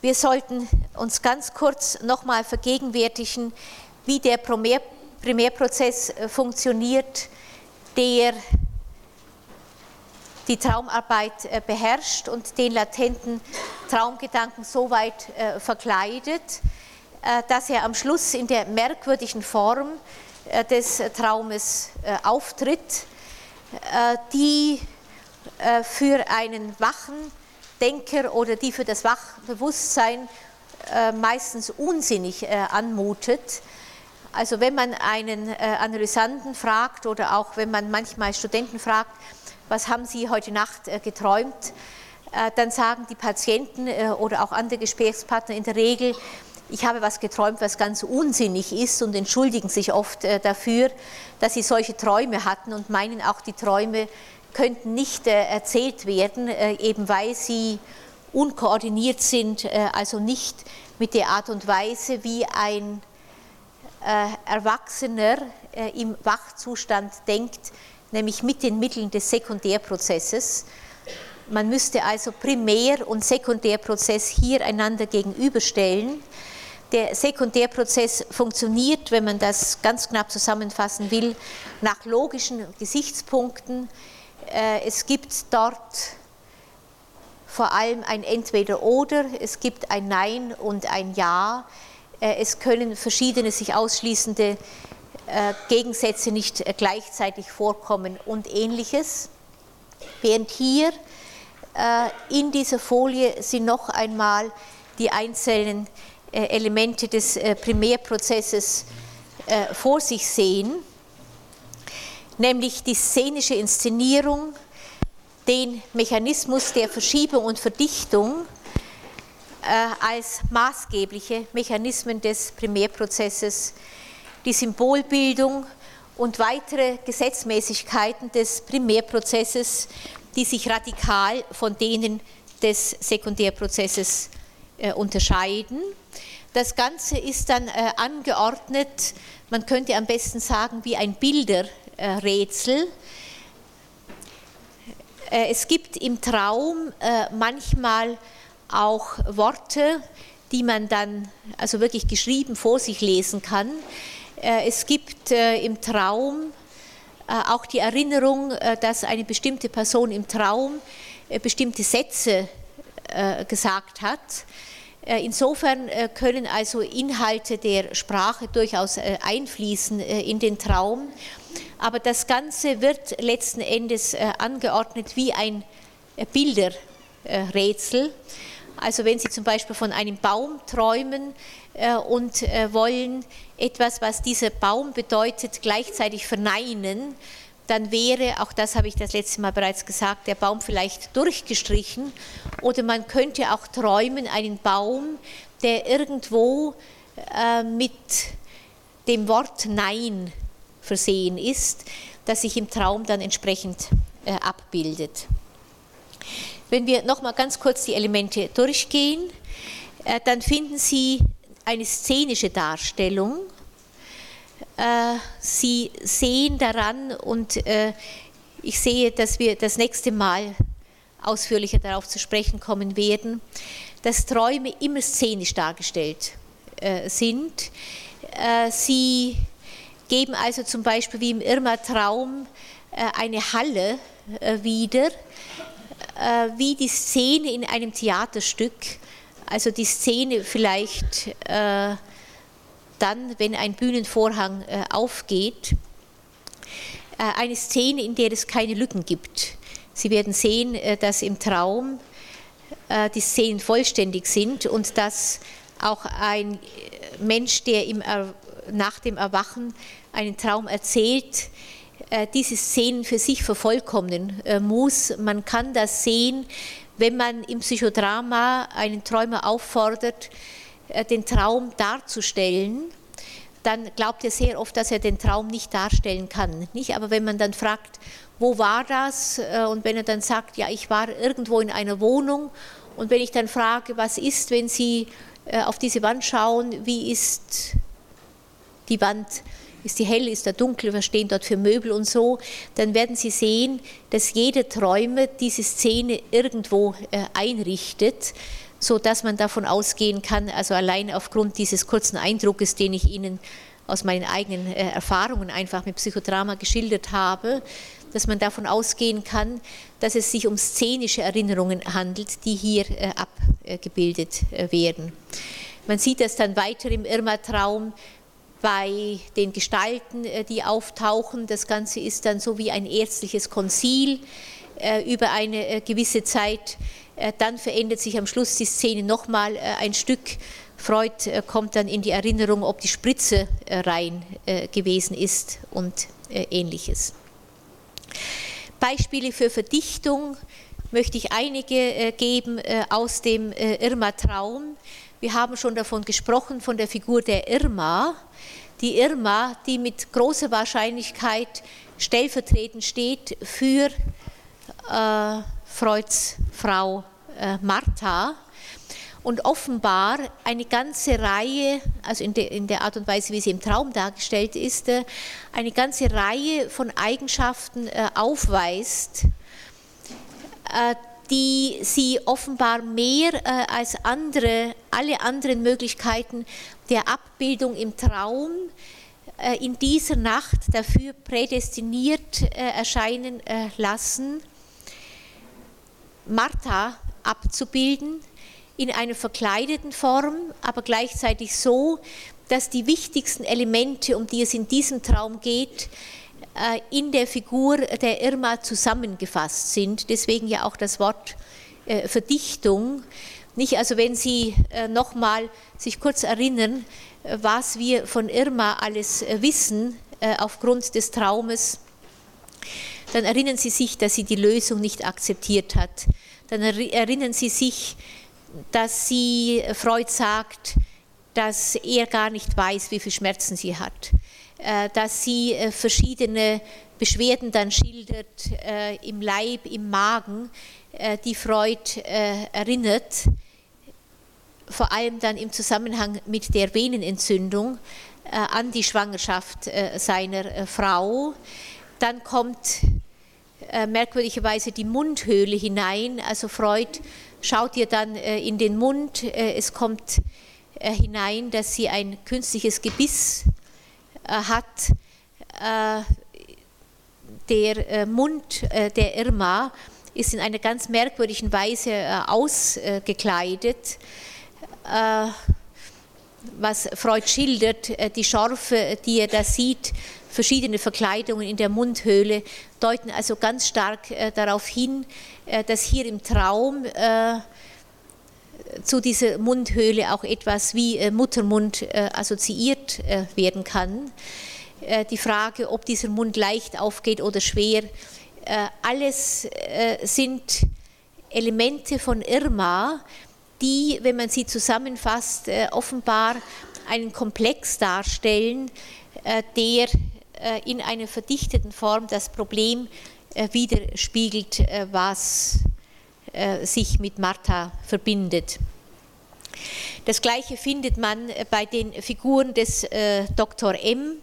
Wir sollten uns ganz kurz nochmal vergegenwärtigen, wie der Primärprozess äh, funktioniert, der die Traumarbeit äh, beherrscht und den latenten Traumgedanken so weit äh, verkleidet, dass er am Schluss in der merkwürdigen Form des Traumes auftritt, die für einen wachen Denker oder die für das Wachbewusstsein äh, meistens unsinnig äh, anmutet. Also wenn man einen äh, Analysanten fragt oder auch wenn man manchmal Studenten fragt, was haben Sie heute Nacht geträumt, dann sagen die Patienten oder auch andere Gesprächspartner in der Regel, ich habe was geträumt, was ganz unsinnig ist und entschuldigen sich oft dafür, dass sie solche Träume hatten und meinen auch die Träume könnten nicht äh, erzählt werden, äh, eben weil sie unkoordiniert sind, äh, also nicht mit der Art und Weise, wie ein Erwachsener im Wachzustand denkt, nämlich mit den Mitteln des Sekundärprozesses. Man müsste also Primär- und Sekundärprozess hier einander gegenüberstellen. Der Sekundärprozess funktioniert, wenn man das ganz knapp zusammenfassen will, nach logischen Gesichtspunkten. Äh, es gibt dort vor allem ein Entweder-Oder, es gibt ein Nein und ein Ja. Äh, es können verschiedene sich ausschließende äh, Gegensätze nicht gleichzeitig vorkommen und ähnliches. Während hier in dieser Folie Sie noch einmal die einzelnen Elemente des Primärprozesses vor sich sehen. Nämlich die szenische Inszenierung, den Mechanismus der Verschiebung und Verdichtung äh, als maßgebliche Mechanismen des Primärprozesses, die Symbolbildung und weitere Gesetzmäßigkeiten des Primärprozesses, die sich radikal von denen des Sekundärprozesses äh, unterscheiden. Das Ganze ist dann äh, angeordnet, man könnte am besten sagen, wie ein Bilderrätsel. Äh, es gibt im Traum äh, manchmal auch Worte, die man dann also wirklich geschrieben vor sich lesen kann. Äh, es gibt im Traum auch die Erinnerung, dass eine bestimmte Person im Traum bestimmte Sätze gesagt hat. Insofern können also Inhalte der Sprache durchaus einfließen in den Traum aber das Ganze wird letzten Endes äh, angeordnet wie ein äh, Bilderrätsel. Also wenn Sie zum Beispiel von einem Baum träumen äh, und wollen etwas, was dieser Baum bedeutet, gleichzeitig verneinen, dann wäre, auch das habe ich das letzte Mal bereits gesagt, der Baum vielleicht durchgestrichen oder man könnte auch träumen, einen Baum, der irgendwo mit dem Wort Nein versehen ist, das sich im Traum dann entsprechend äh, abbildet. Wenn wir nochmal ganz kurz die Elemente durchgehen, äh, dann finden Sie eine szenische Darstellung. Äh, Sie sehen daran und ich sehe, dass wir das nächste Mal ausführlicher darauf zu sprechen kommen werden, dass Träume immer szenisch dargestellt sind. Sie geben also zum Beispiel wie im Irma-Traum äh, eine Halle äh, wieder, äh, wie die Szene in einem Theaterstück, also die Szene vielleicht dann, wenn ein Bühnenvorhang aufgeht, eine Szene, in der es keine Lücken gibt. Sie werden sehen, dass im Traum die Szenen vollständig sind und dass auch ein Mensch, der im nach dem Erwachen einen Traum erzählt, äh, diese Szenen für sich vervollkommnen äh, muss. Man kann das sehen, wenn man im Psychodrama einen Träumer auffordert, äh, den Traum darzustellen, dann glaubt er sehr oft, dass er den Traum nicht darstellen kann. Nicht? Aber wenn man dann fragt, wo war das? Und wenn er dann sagt, ja, ich war irgendwo in einer Wohnung. Und wenn ich dann frage, was ist, wenn Sie auf diese Wand schauen, wie ist die Wand ist die hell, ist der dunkel, was stehen dort für Möbel und so, dann werden Sie sehen, dass jeder Träumer diese Szene irgendwo äh, einrichtet, so dass man davon ausgehen kann, also allein aufgrund dieses kurzen Eindruckes, den ich Ihnen aus meinen eigenen äh, Erfahrungen einfach mit Psychodrama geschildert habe, dass man davon ausgehen kann, dass es sich um szenische Erinnerungen handelt, die hier äh, abgebildet werden. Man sieht das dann weiter im Irma-Traum, bei den Gestalten, äh, die auftauchen. Das Ganze ist dann so wie ein ärztliches Konzil äh, über eine äh, gewisse Zeit. Dann verändert sich am Schluss die Szene nochmal ein Stück. Freud kommt dann in die Erinnerung, ob die Spritze rein gewesen ist und ähnliches. Beispiele für Verdichtung möchte ich einige geben aus dem Irma-Traum. Wir haben schon davon gesprochen, von der Figur der Irma. Die Irma, die mit großer Wahrscheinlichkeit stellvertretend steht für äh, Freuds Frau äh, Martha. Und offenbar eine ganze Reihe, also in, de, in, der Art und Weise, wie sie im Traum dargestellt ist, äh, eine ganze Reihe von Eigenschaften äh, aufweist, äh, die sie offenbar mehr äh, als andere, alle anderen Möglichkeiten der Abbildung im Traum äh, in dieser Nacht dafür prädestiniert äh, erscheinen äh, lassen, Martha abzubilden in einer verkleideten Form, aber gleichzeitig so, dass die wichtigsten Elemente, um die es in diesem Traum geht, in der Figur der Irma zusammengefasst sind. Deswegen ja auch das Wort Verdichtung. Nicht, also wenn Sie äh, nochmal sich kurz erinnern, äh, was wir von Irma alles äh, wissen aufgrund des Traumes, Dann erinnern Sie sich, dass sie die Lösung nicht akzeptiert hat. Dann erinnern Sie sich, dass sie Freud sagt, dass er gar nicht weiß, wie viel Schmerzen sie hat, äh, dass sie äh, verschiedene Beschwerden dann schildert äh, im Leib, im Magen, die Freud erinnert, vor allem dann im Zusammenhang mit der Venenentzündung an die Schwangerschaft seiner Frau. Dann kommt merkwürdigerweise die Mundhöhle hinein, also Freud schaut ihr dann in den Mund, es kommt äh, hinein, dass sie ein künstliches Gebiss äh, hat. Äh, der Mund der Irma ist in einer ganz merkwürdigen Weise ausgekleidet was Freud schildert, die Schorfe, die er da sieht, verschiedene Verkleidungen in der Mundhöhle, deuten also ganz stark darauf hin, dass hier im Traum zu dieser Mundhöhle auch etwas wie äh, Muttermund äh, assoziiert äh, werden kann. Die Frage, ob dieser Mund leicht aufgeht oder schwer, alles sind Elemente von Irma, die, wenn man sie zusammenfasst, offenbar einen Komplex darstellen, der in einer verdichteten Form das Problem widerspiegelt, was äh, sich mit Martha verbindet. Das gleiche findet man äh, bei den Figuren des äh, Dr. M.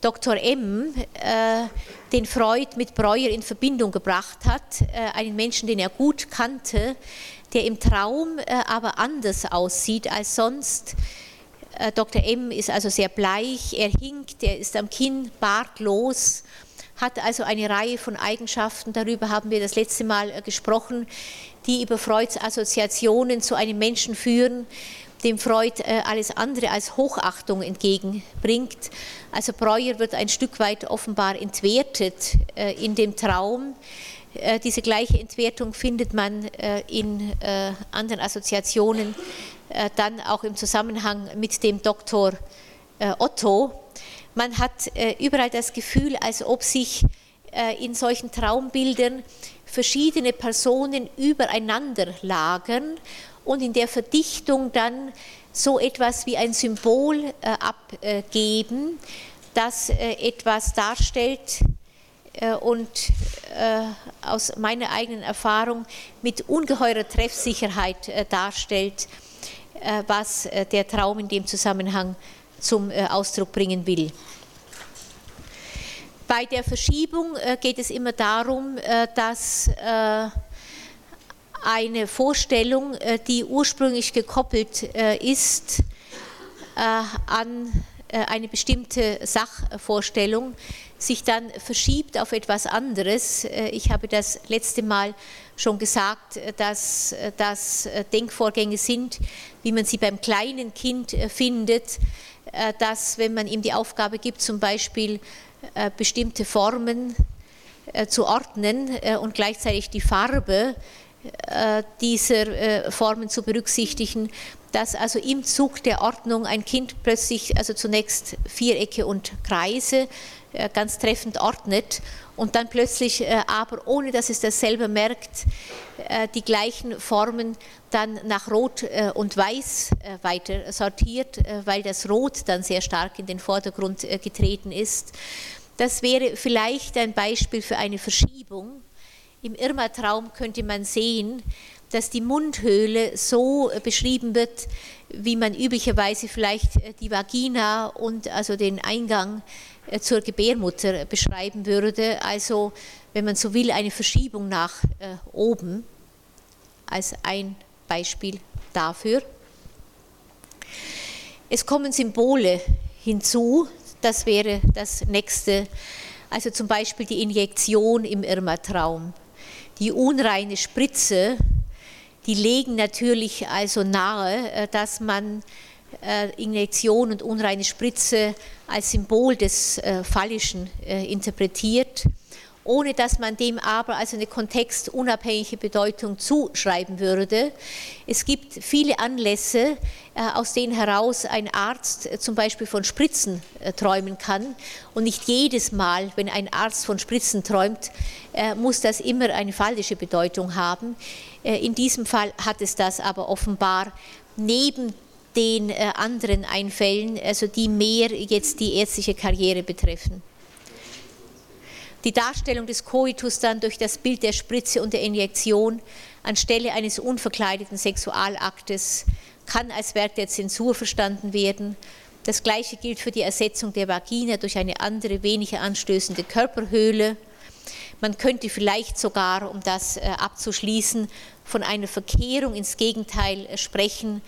Dr. M., äh, den Freud mit Breuer in Verbindung gebracht hat, äh, einen Menschen, den er gut kannte, der im Traum äh, aber anders aussieht als sonst. Dr. M. ist also sehr bleich, er hinkt, er ist am Kinn bartlos hat also eine Reihe von Eigenschaften, darüber haben wir das letzte Mal äh, gesprochen, die über Freuds Assoziationen zu einem Menschen führen, dem Freud äh, alles andere als Hochachtung entgegenbringt. Also Breuer wird ein Stück weit offenbar entwertet äh, in dem Traum. Diese gleiche Entwertung findet man in anderen Assoziationen, dann auch im Zusammenhang mit dem Doktor Otto, man hat äh, überall das Gefühl, als ob sich äh, in solchen Traumbildern verschiedene Personen übereinander lagern und in der Verdichtung dann so etwas wie ein Symbol äh, abgeben, das etwas darstellt und aus meiner eigenen Erfahrung mit ungeheurer Treffsicherheit darstellt, was der Traum in dem Zusammenhang zum äh, Ausdruck bringen will. Bei der Verschiebung äh, geht es immer darum, äh, dass eine Vorstellung, die ursprünglich gekoppelt ist an eine bestimmte Sachvorstellung, sich dann verschiebt auf etwas anderes. Ich habe das letzte Mal schon gesagt, dass das Denkvorgänge sind, wie man sie beim kleinen Kind findet, dass, wenn man ihm die Aufgabe gibt, zum Beispiel äh, bestimmte Formen äh, zu ordnen und gleichzeitig die Farbe dieser Formen zu berücksichtigen, dass also im Zug der Ordnung ein Kind plötzlich also zunächst Vierecke und Kreise ganz treffend ordnet und dann plötzlich aber, ohne dass es das selber merkt, die gleichen Formen dann nach Rot äh, und Weiß äh, weiter sortiert, äh, weil das Rot dann sehr stark in den Vordergrund getreten ist. Das wäre vielleicht ein Beispiel für eine Verschiebung. Im Irma-Traum könnte man sehen, dass die Mundhöhle so beschrieben wird, wie man üblicherweise vielleicht die Vagina und also den Eingang zur Gebärmutter beschreiben würde. Also, wenn man so will, eine Verschiebung nach oben als ein Beispiel dafür. Es kommen Symbole hinzu, das wäre das nächste, also zum Beispiel die Injektion im Irma-Traum. Die unreine Spritze, die legen natürlich also nahe, äh, dass man äh, Injektion und unreine Spritze als Symbol des äh, Phallischen interpretiert ohne dass man dem aber also eine kontextunabhängige Bedeutung zuschreiben würde. Es gibt viele Anlässe, äh, aus denen heraus ein Arzt äh, zum Beispiel von Spritzen äh, träumen kann. Und nicht jedes Mal, wenn ein Arzt von Spritzen träumt, muss das immer eine falsche Bedeutung haben. In diesem Fall hat es das aber offenbar neben den anderen Einfällen, also die mehr jetzt die ärztliche Karriere betreffen. Die Darstellung des Koitus dann durch das Bild der Spritze und der Injektion anstelle eines unverkleideten Sexualaktes kann als Werk der Zensur verstanden werden. Das gleiche gilt für die Ersetzung der Vagina durch eine andere, weniger anstößende Körperhöhle. Man könnte vielleicht sogar, um das äh, abzuschließen, von einer Verkehrung ins Gegenteil äh, sprechen,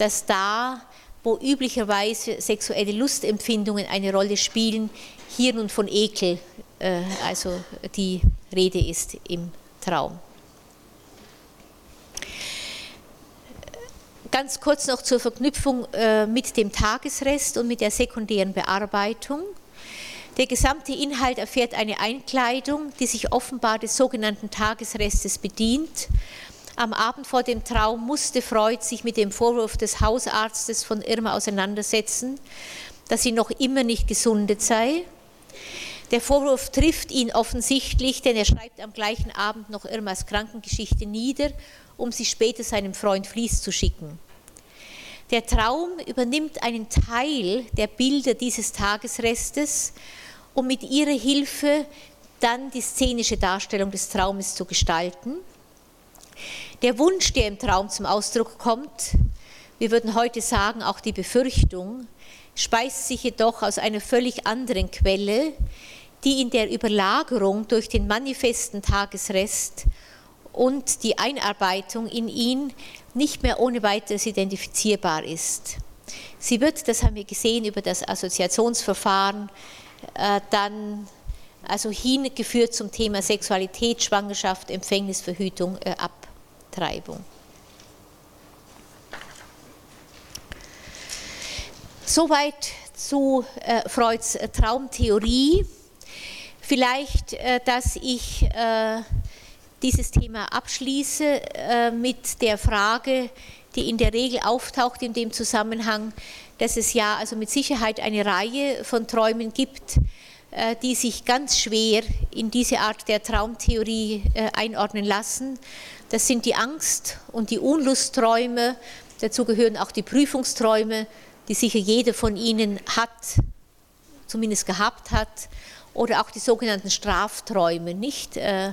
dass da, wo üblicherweise sexuelle Lustempfindungen eine Rolle spielen, hier nun von Ekel äh, also die Rede ist im Traum. Ganz kurz noch zur Verknüpfung äh, mit dem Tagesrest und mit der sekundären Bearbeitung. Der gesamte Inhalt erfährt eine Einkleidung, die sich offenbar des sogenannten Tagesrestes bedient. Am Abend vor dem Traum musste Freud sich mit dem Vorwurf des Hausarztes von Irma auseinandersetzen, dass sie noch immer nicht gesundet sei. Der Vorwurf trifft ihn offensichtlich, denn er schreibt am gleichen Abend noch Irmas Krankengeschichte nieder, um sie später seinem Freund Fließ zu schicken. Der Traum übernimmt einen Teil der Bilder dieses Tagesrestes, um mit ihrer Hilfe dann die szenische Darstellung des Traumes zu gestalten. Der Wunsch, der im Traum zum Ausdruck kommt, wir würden heute sagen auch die Befürchtung, speist sich jedoch aus einer völlig anderen Quelle, die in der Überlagerung durch den manifesten Tagesrest und die Einarbeitung in ihn nicht mehr ohne weiteres identifizierbar ist. Sie wird, das haben wir gesehen, über das Assoziationsverfahren äh, dann also hingeführt zum Thema Sexualität, Schwangerschaft, Empfängnisverhütung, äh, Abtreibung. Soweit zu äh, Freuds Traumtheorie. Vielleicht, äh, dass ich äh, dieses Thema abschließe äh, mit der Frage, die in der Regel auftaucht in dem Zusammenhang, dass es ja also mit Sicherheit eine Reihe von Träumen gibt, die sich ganz schwer in diese Art der Traumtheorie einordnen lassen. Das sind die Angst- und die Unlustträume, dazu gehören auch die Prüfungsträume, die sicher jeder von Ihnen hat, zumindest gehabt hat. Oder auch die sogenannten Strafträume, nicht, äh,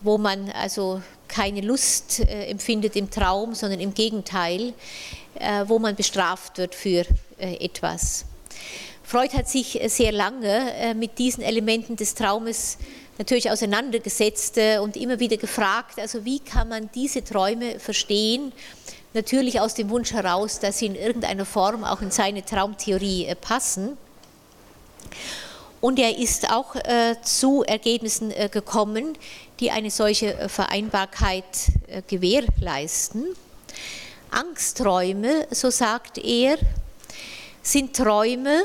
wo man also keine Lust äh, empfindet im Traum, sondern im Gegenteil, äh, wo man bestraft wird für etwas. Freud hat sich sehr lange mit diesen Elementen des Traumes natürlich auseinandergesetzt und immer wieder gefragt, also wie kann man diese Träume verstehen, natürlich aus dem Wunsch heraus, dass sie in irgendeiner Form auch in seine Traumtheorie passen. Und er ist auch äh, zu Ergebnissen äh, gekommen, die eine solche äh, Vereinbarkeit äh, gewährleisten. Angstträume, so sagt er, sind Träume,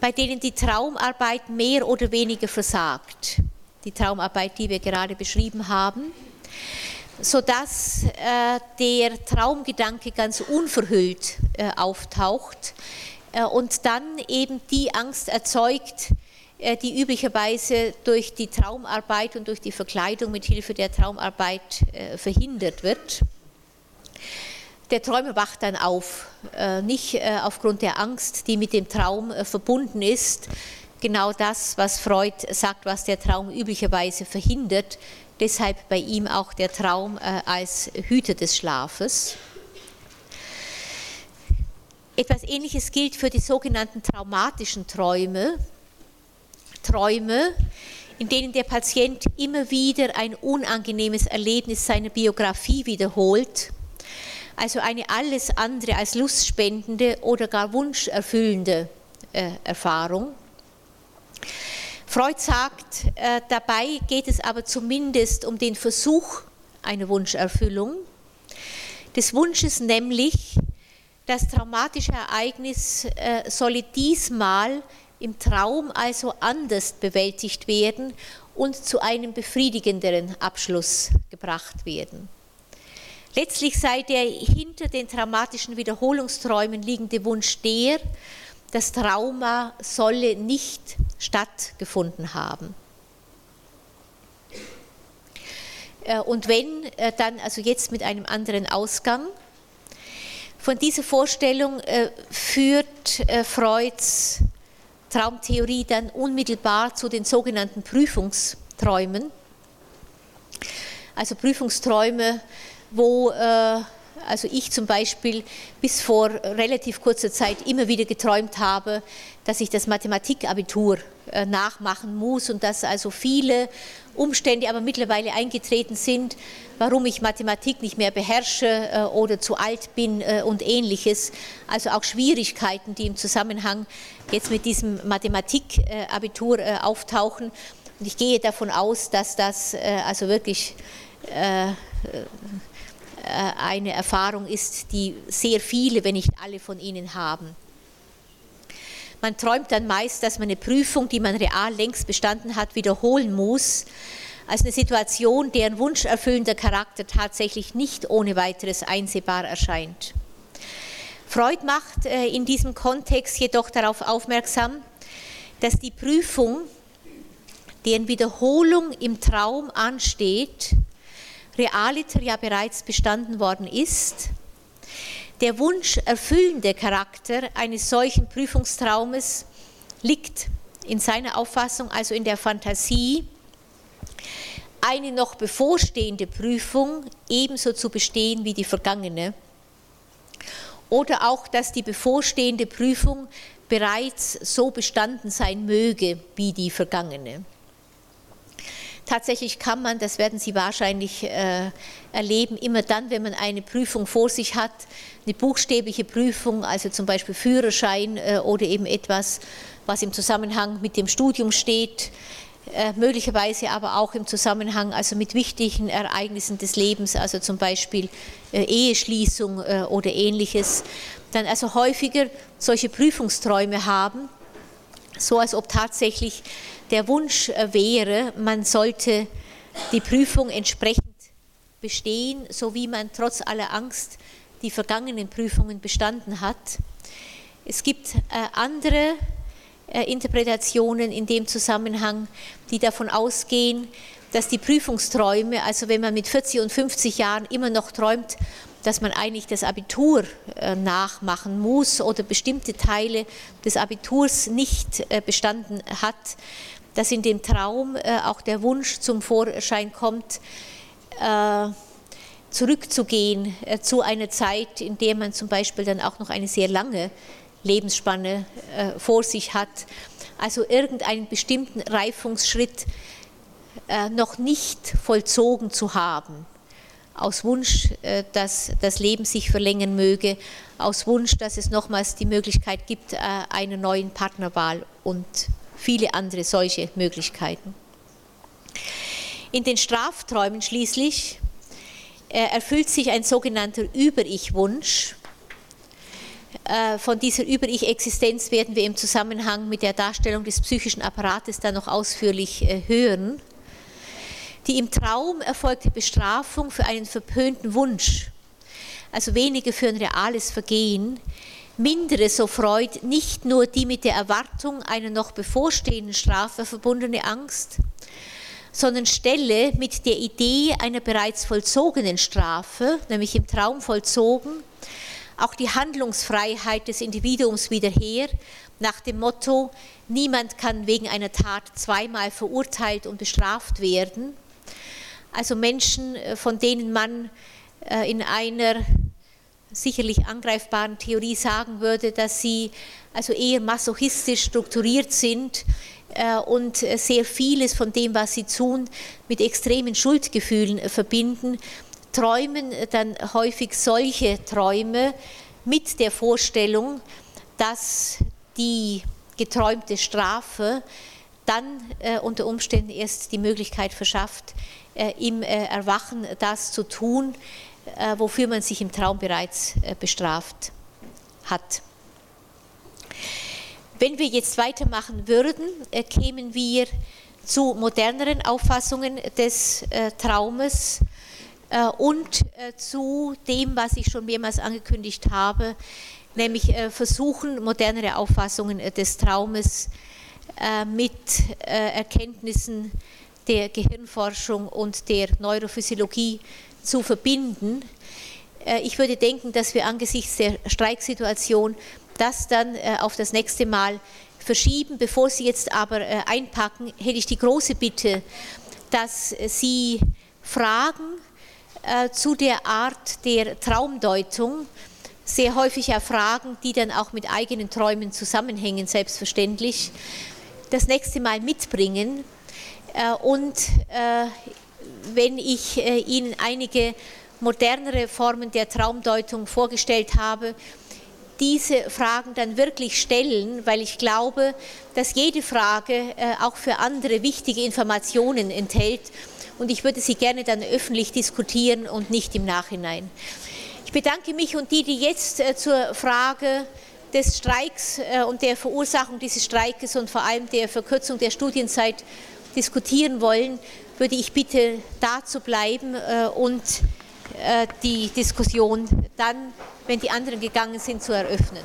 bei denen die Traumarbeit mehr oder weniger versagt. Die Traumarbeit, die wir gerade beschrieben haben, sodass äh, der Traumgedanke ganz unverhüllt äh, auftaucht äh, und dann eben die Angst erzeugt, äh, die üblicherweise durch die Traumarbeit und durch die Verkleidung mit Hilfe der Traumarbeit äh, verhindert wird. Der Träumer wacht dann auf, nicht aufgrund der Angst, die mit dem Traum verbunden ist, genau das, was Freud sagt, was der Traum üblicherweise verhindert, deshalb bei ihm auch der Traum als Hüter des Schlafes. Etwas Ähnliches gilt für die sogenannten traumatischen Träume. Träume, in denen der Patient immer wieder ein unangenehmes Erlebnis seiner Biografie wiederholt, also eine alles andere als lustspendende oder gar wunscherfüllende äh, Erfahrung. Freud sagt, äh, dabei geht es aber zumindest um den Versuch einer Wunscherfüllung, des Wunsches nämlich, das traumatische Ereignis äh, solle diesmal im Traum also anders bewältigt werden und zu einem befriedigenderen Abschluss gebracht werden. Letztlich sei der hinter den traumatischen Wiederholungsträumen liegende Wunsch der, das Trauma solle nicht stattgefunden haben. Äh, und wenn, äh, dann also jetzt mit einem anderen Ausgang. Von dieser Vorstellung äh, führt Freuds Traumtheorie dann unmittelbar zu den sogenannten Prüfungsträumen. Also Prüfungsträume, wo also ich zum Beispiel bis vor relativ kurzer Zeit immer wieder geträumt habe, dass ich das Mathematikabitur äh, nachmachen muss und dass also viele Umstände aber mittlerweile eingetreten sind, warum ich Mathematik nicht mehr beherrsche äh, oder zu alt bin äh, und ähnliches. Also auch Schwierigkeiten, die im Zusammenhang jetzt mit diesem Mathematikabitur auftauchen. Und ich gehe davon aus, dass das also wirklich eine Erfahrung ist, die sehr viele, wenn nicht alle von Ihnen haben. Man träumt dann meist, dass man eine Prüfung, die man real längst bestanden hat, wiederholen muss, als eine Situation, deren wunscherfüllender Charakter tatsächlich nicht ohne weiteres einsehbar erscheint. Freud macht äh, in diesem Kontext jedoch darauf aufmerksam, dass die Prüfung, deren Wiederholung im Traum ansteht, realiter ja bereits bestanden worden ist der Wunsch erfüllende Charakter eines solchen Prüfungstraumes liegt in seiner Auffassung also in der Fantasie, eine noch bevorstehende Prüfung ebenso zu bestehen wie die vergangene. Oder auch, dass die bevorstehende Prüfung bereits so bestanden sein möge wie die vergangene. Tatsächlich kann man, das werden Sie wahrscheinlich äh, erleben, immer dann, wenn man eine Prüfung vor sich hat, eine buchstäbliche Prüfung, also zum Beispiel Führerschein äh, oder eben etwas, was im Zusammenhang mit dem Studium steht, äh, möglicherweise aber auch im Zusammenhang also mit wichtigen Ereignissen des Lebens, also zum Beispiel äh, Eheschließung äh, oder ähnliches, dann also häufiger solche Prüfungsträume haben, so als ob tatsächlich der Wunsch äh, wäre, man sollte die Prüfung entsprechend bestehen, so wie man trotz aller Angst die vergangenen Prüfungen bestanden hat. Es gibt äh, andere äh, Interpretationen in dem Zusammenhang, die davon ausgehen, dass die Prüfungsträume, also wenn man mit 40 und 50 Jahren immer noch träumt, dass man eigentlich das Abitur nachmachen muss oder bestimmte Teile des Abiturs nicht bestanden hat, dass in dem Traum äh, auch der Wunsch zum Vorschein kommt, zurückzugehen zu einer Zeit, in der man zum Beispiel dann auch noch eine sehr lange Lebensspanne vor sich hat. Also irgendeinen bestimmten Reifungsschritt noch nicht vollzogen zu haben aus Wunsch, äh, dass das Leben sich verlängern möge, aus Wunsch, dass es nochmals die Möglichkeit gibt äh, einer neuen Partnerwahl und viele andere solche Möglichkeiten. In den Strafträumen schließlich äh, erfüllt sich ein sogenannter Über-Ich-Wunsch. Von dieser Über-Ich-Existenz werden wir im Zusammenhang mit der Darstellung des psychischen Apparates dann noch ausführlich hören. Die im Traum erfolgte Bestrafung für einen verpönten Wunsch, also weniger für ein reales Vergehen, mindere, so Freud, nicht nur die mit der Erwartung einer noch bevorstehenden Strafe verbundene Angst, sondern stelle mit der Idee einer bereits vollzogenen Strafe, nämlich im Traum vollzogen, auch die Handlungsfreiheit des Individuums wieder her, nach dem Motto, niemand kann wegen einer Tat zweimal verurteilt und bestraft werden, also Menschen, äh, von denen man äh, in einer sicherlich angreifbaren Theorie sagen würde, dass sie also eher masochistisch strukturiert sind äh, und sehr vieles von dem, was sie tun, mit extremen Schuldgefühlen verbinden, träumen dann häufig solche Träume mit der Vorstellung, dass die geträumte Strafe dann unter Umständen erst die Möglichkeit verschafft, äh, im äh, Erwachen das zu tun, äh, wofür man sich im Traum bereits bestraft hat. Wenn wir jetzt weitermachen würden, kämen wir zu moderneren Auffassungen des äh, Traumes äh, und äh, zu dem, was ich schon mehrmals angekündigt habe, nämlich äh, versuchen, modernere Auffassungen äh, des Traumes äh, mit Erkenntnissen der Gehirnforschung und der Neurophysiologie zu verbinden. Ich würde denken, dass wir angesichts der Streiksituation das dann auf das nächste Mal verschieben. Bevor Sie jetzt aber einpacken, hätte ich die große Bitte, dass Sie Fragen zu der Art der Traumdeutung, sehr häufig ja Fragen, die dann auch mit eigenen Träumen zusammenhängen, selbstverständlich, das nächste Mal mitbringen. Äh, und äh, wenn ich äh, Ihnen einige modernere Formen der Traumdeutung vorgestellt habe, diese Fragen dann wirklich stellen, weil ich glaube, dass jede Frage auch für andere wichtige Informationen enthält. Und ich würde sie gerne dann öffentlich diskutieren und nicht im Nachhinein. Ich bedanke mich und die, die jetzt äh, zur Frage des Streiks äh, und der Verursachung dieses Streikes und vor allem der Verkürzung der Studienzeit diskutieren wollen, würde ich bitte da zu bleiben äh, und die Diskussion dann, wenn die anderen gegangen sind, zu eröffnen.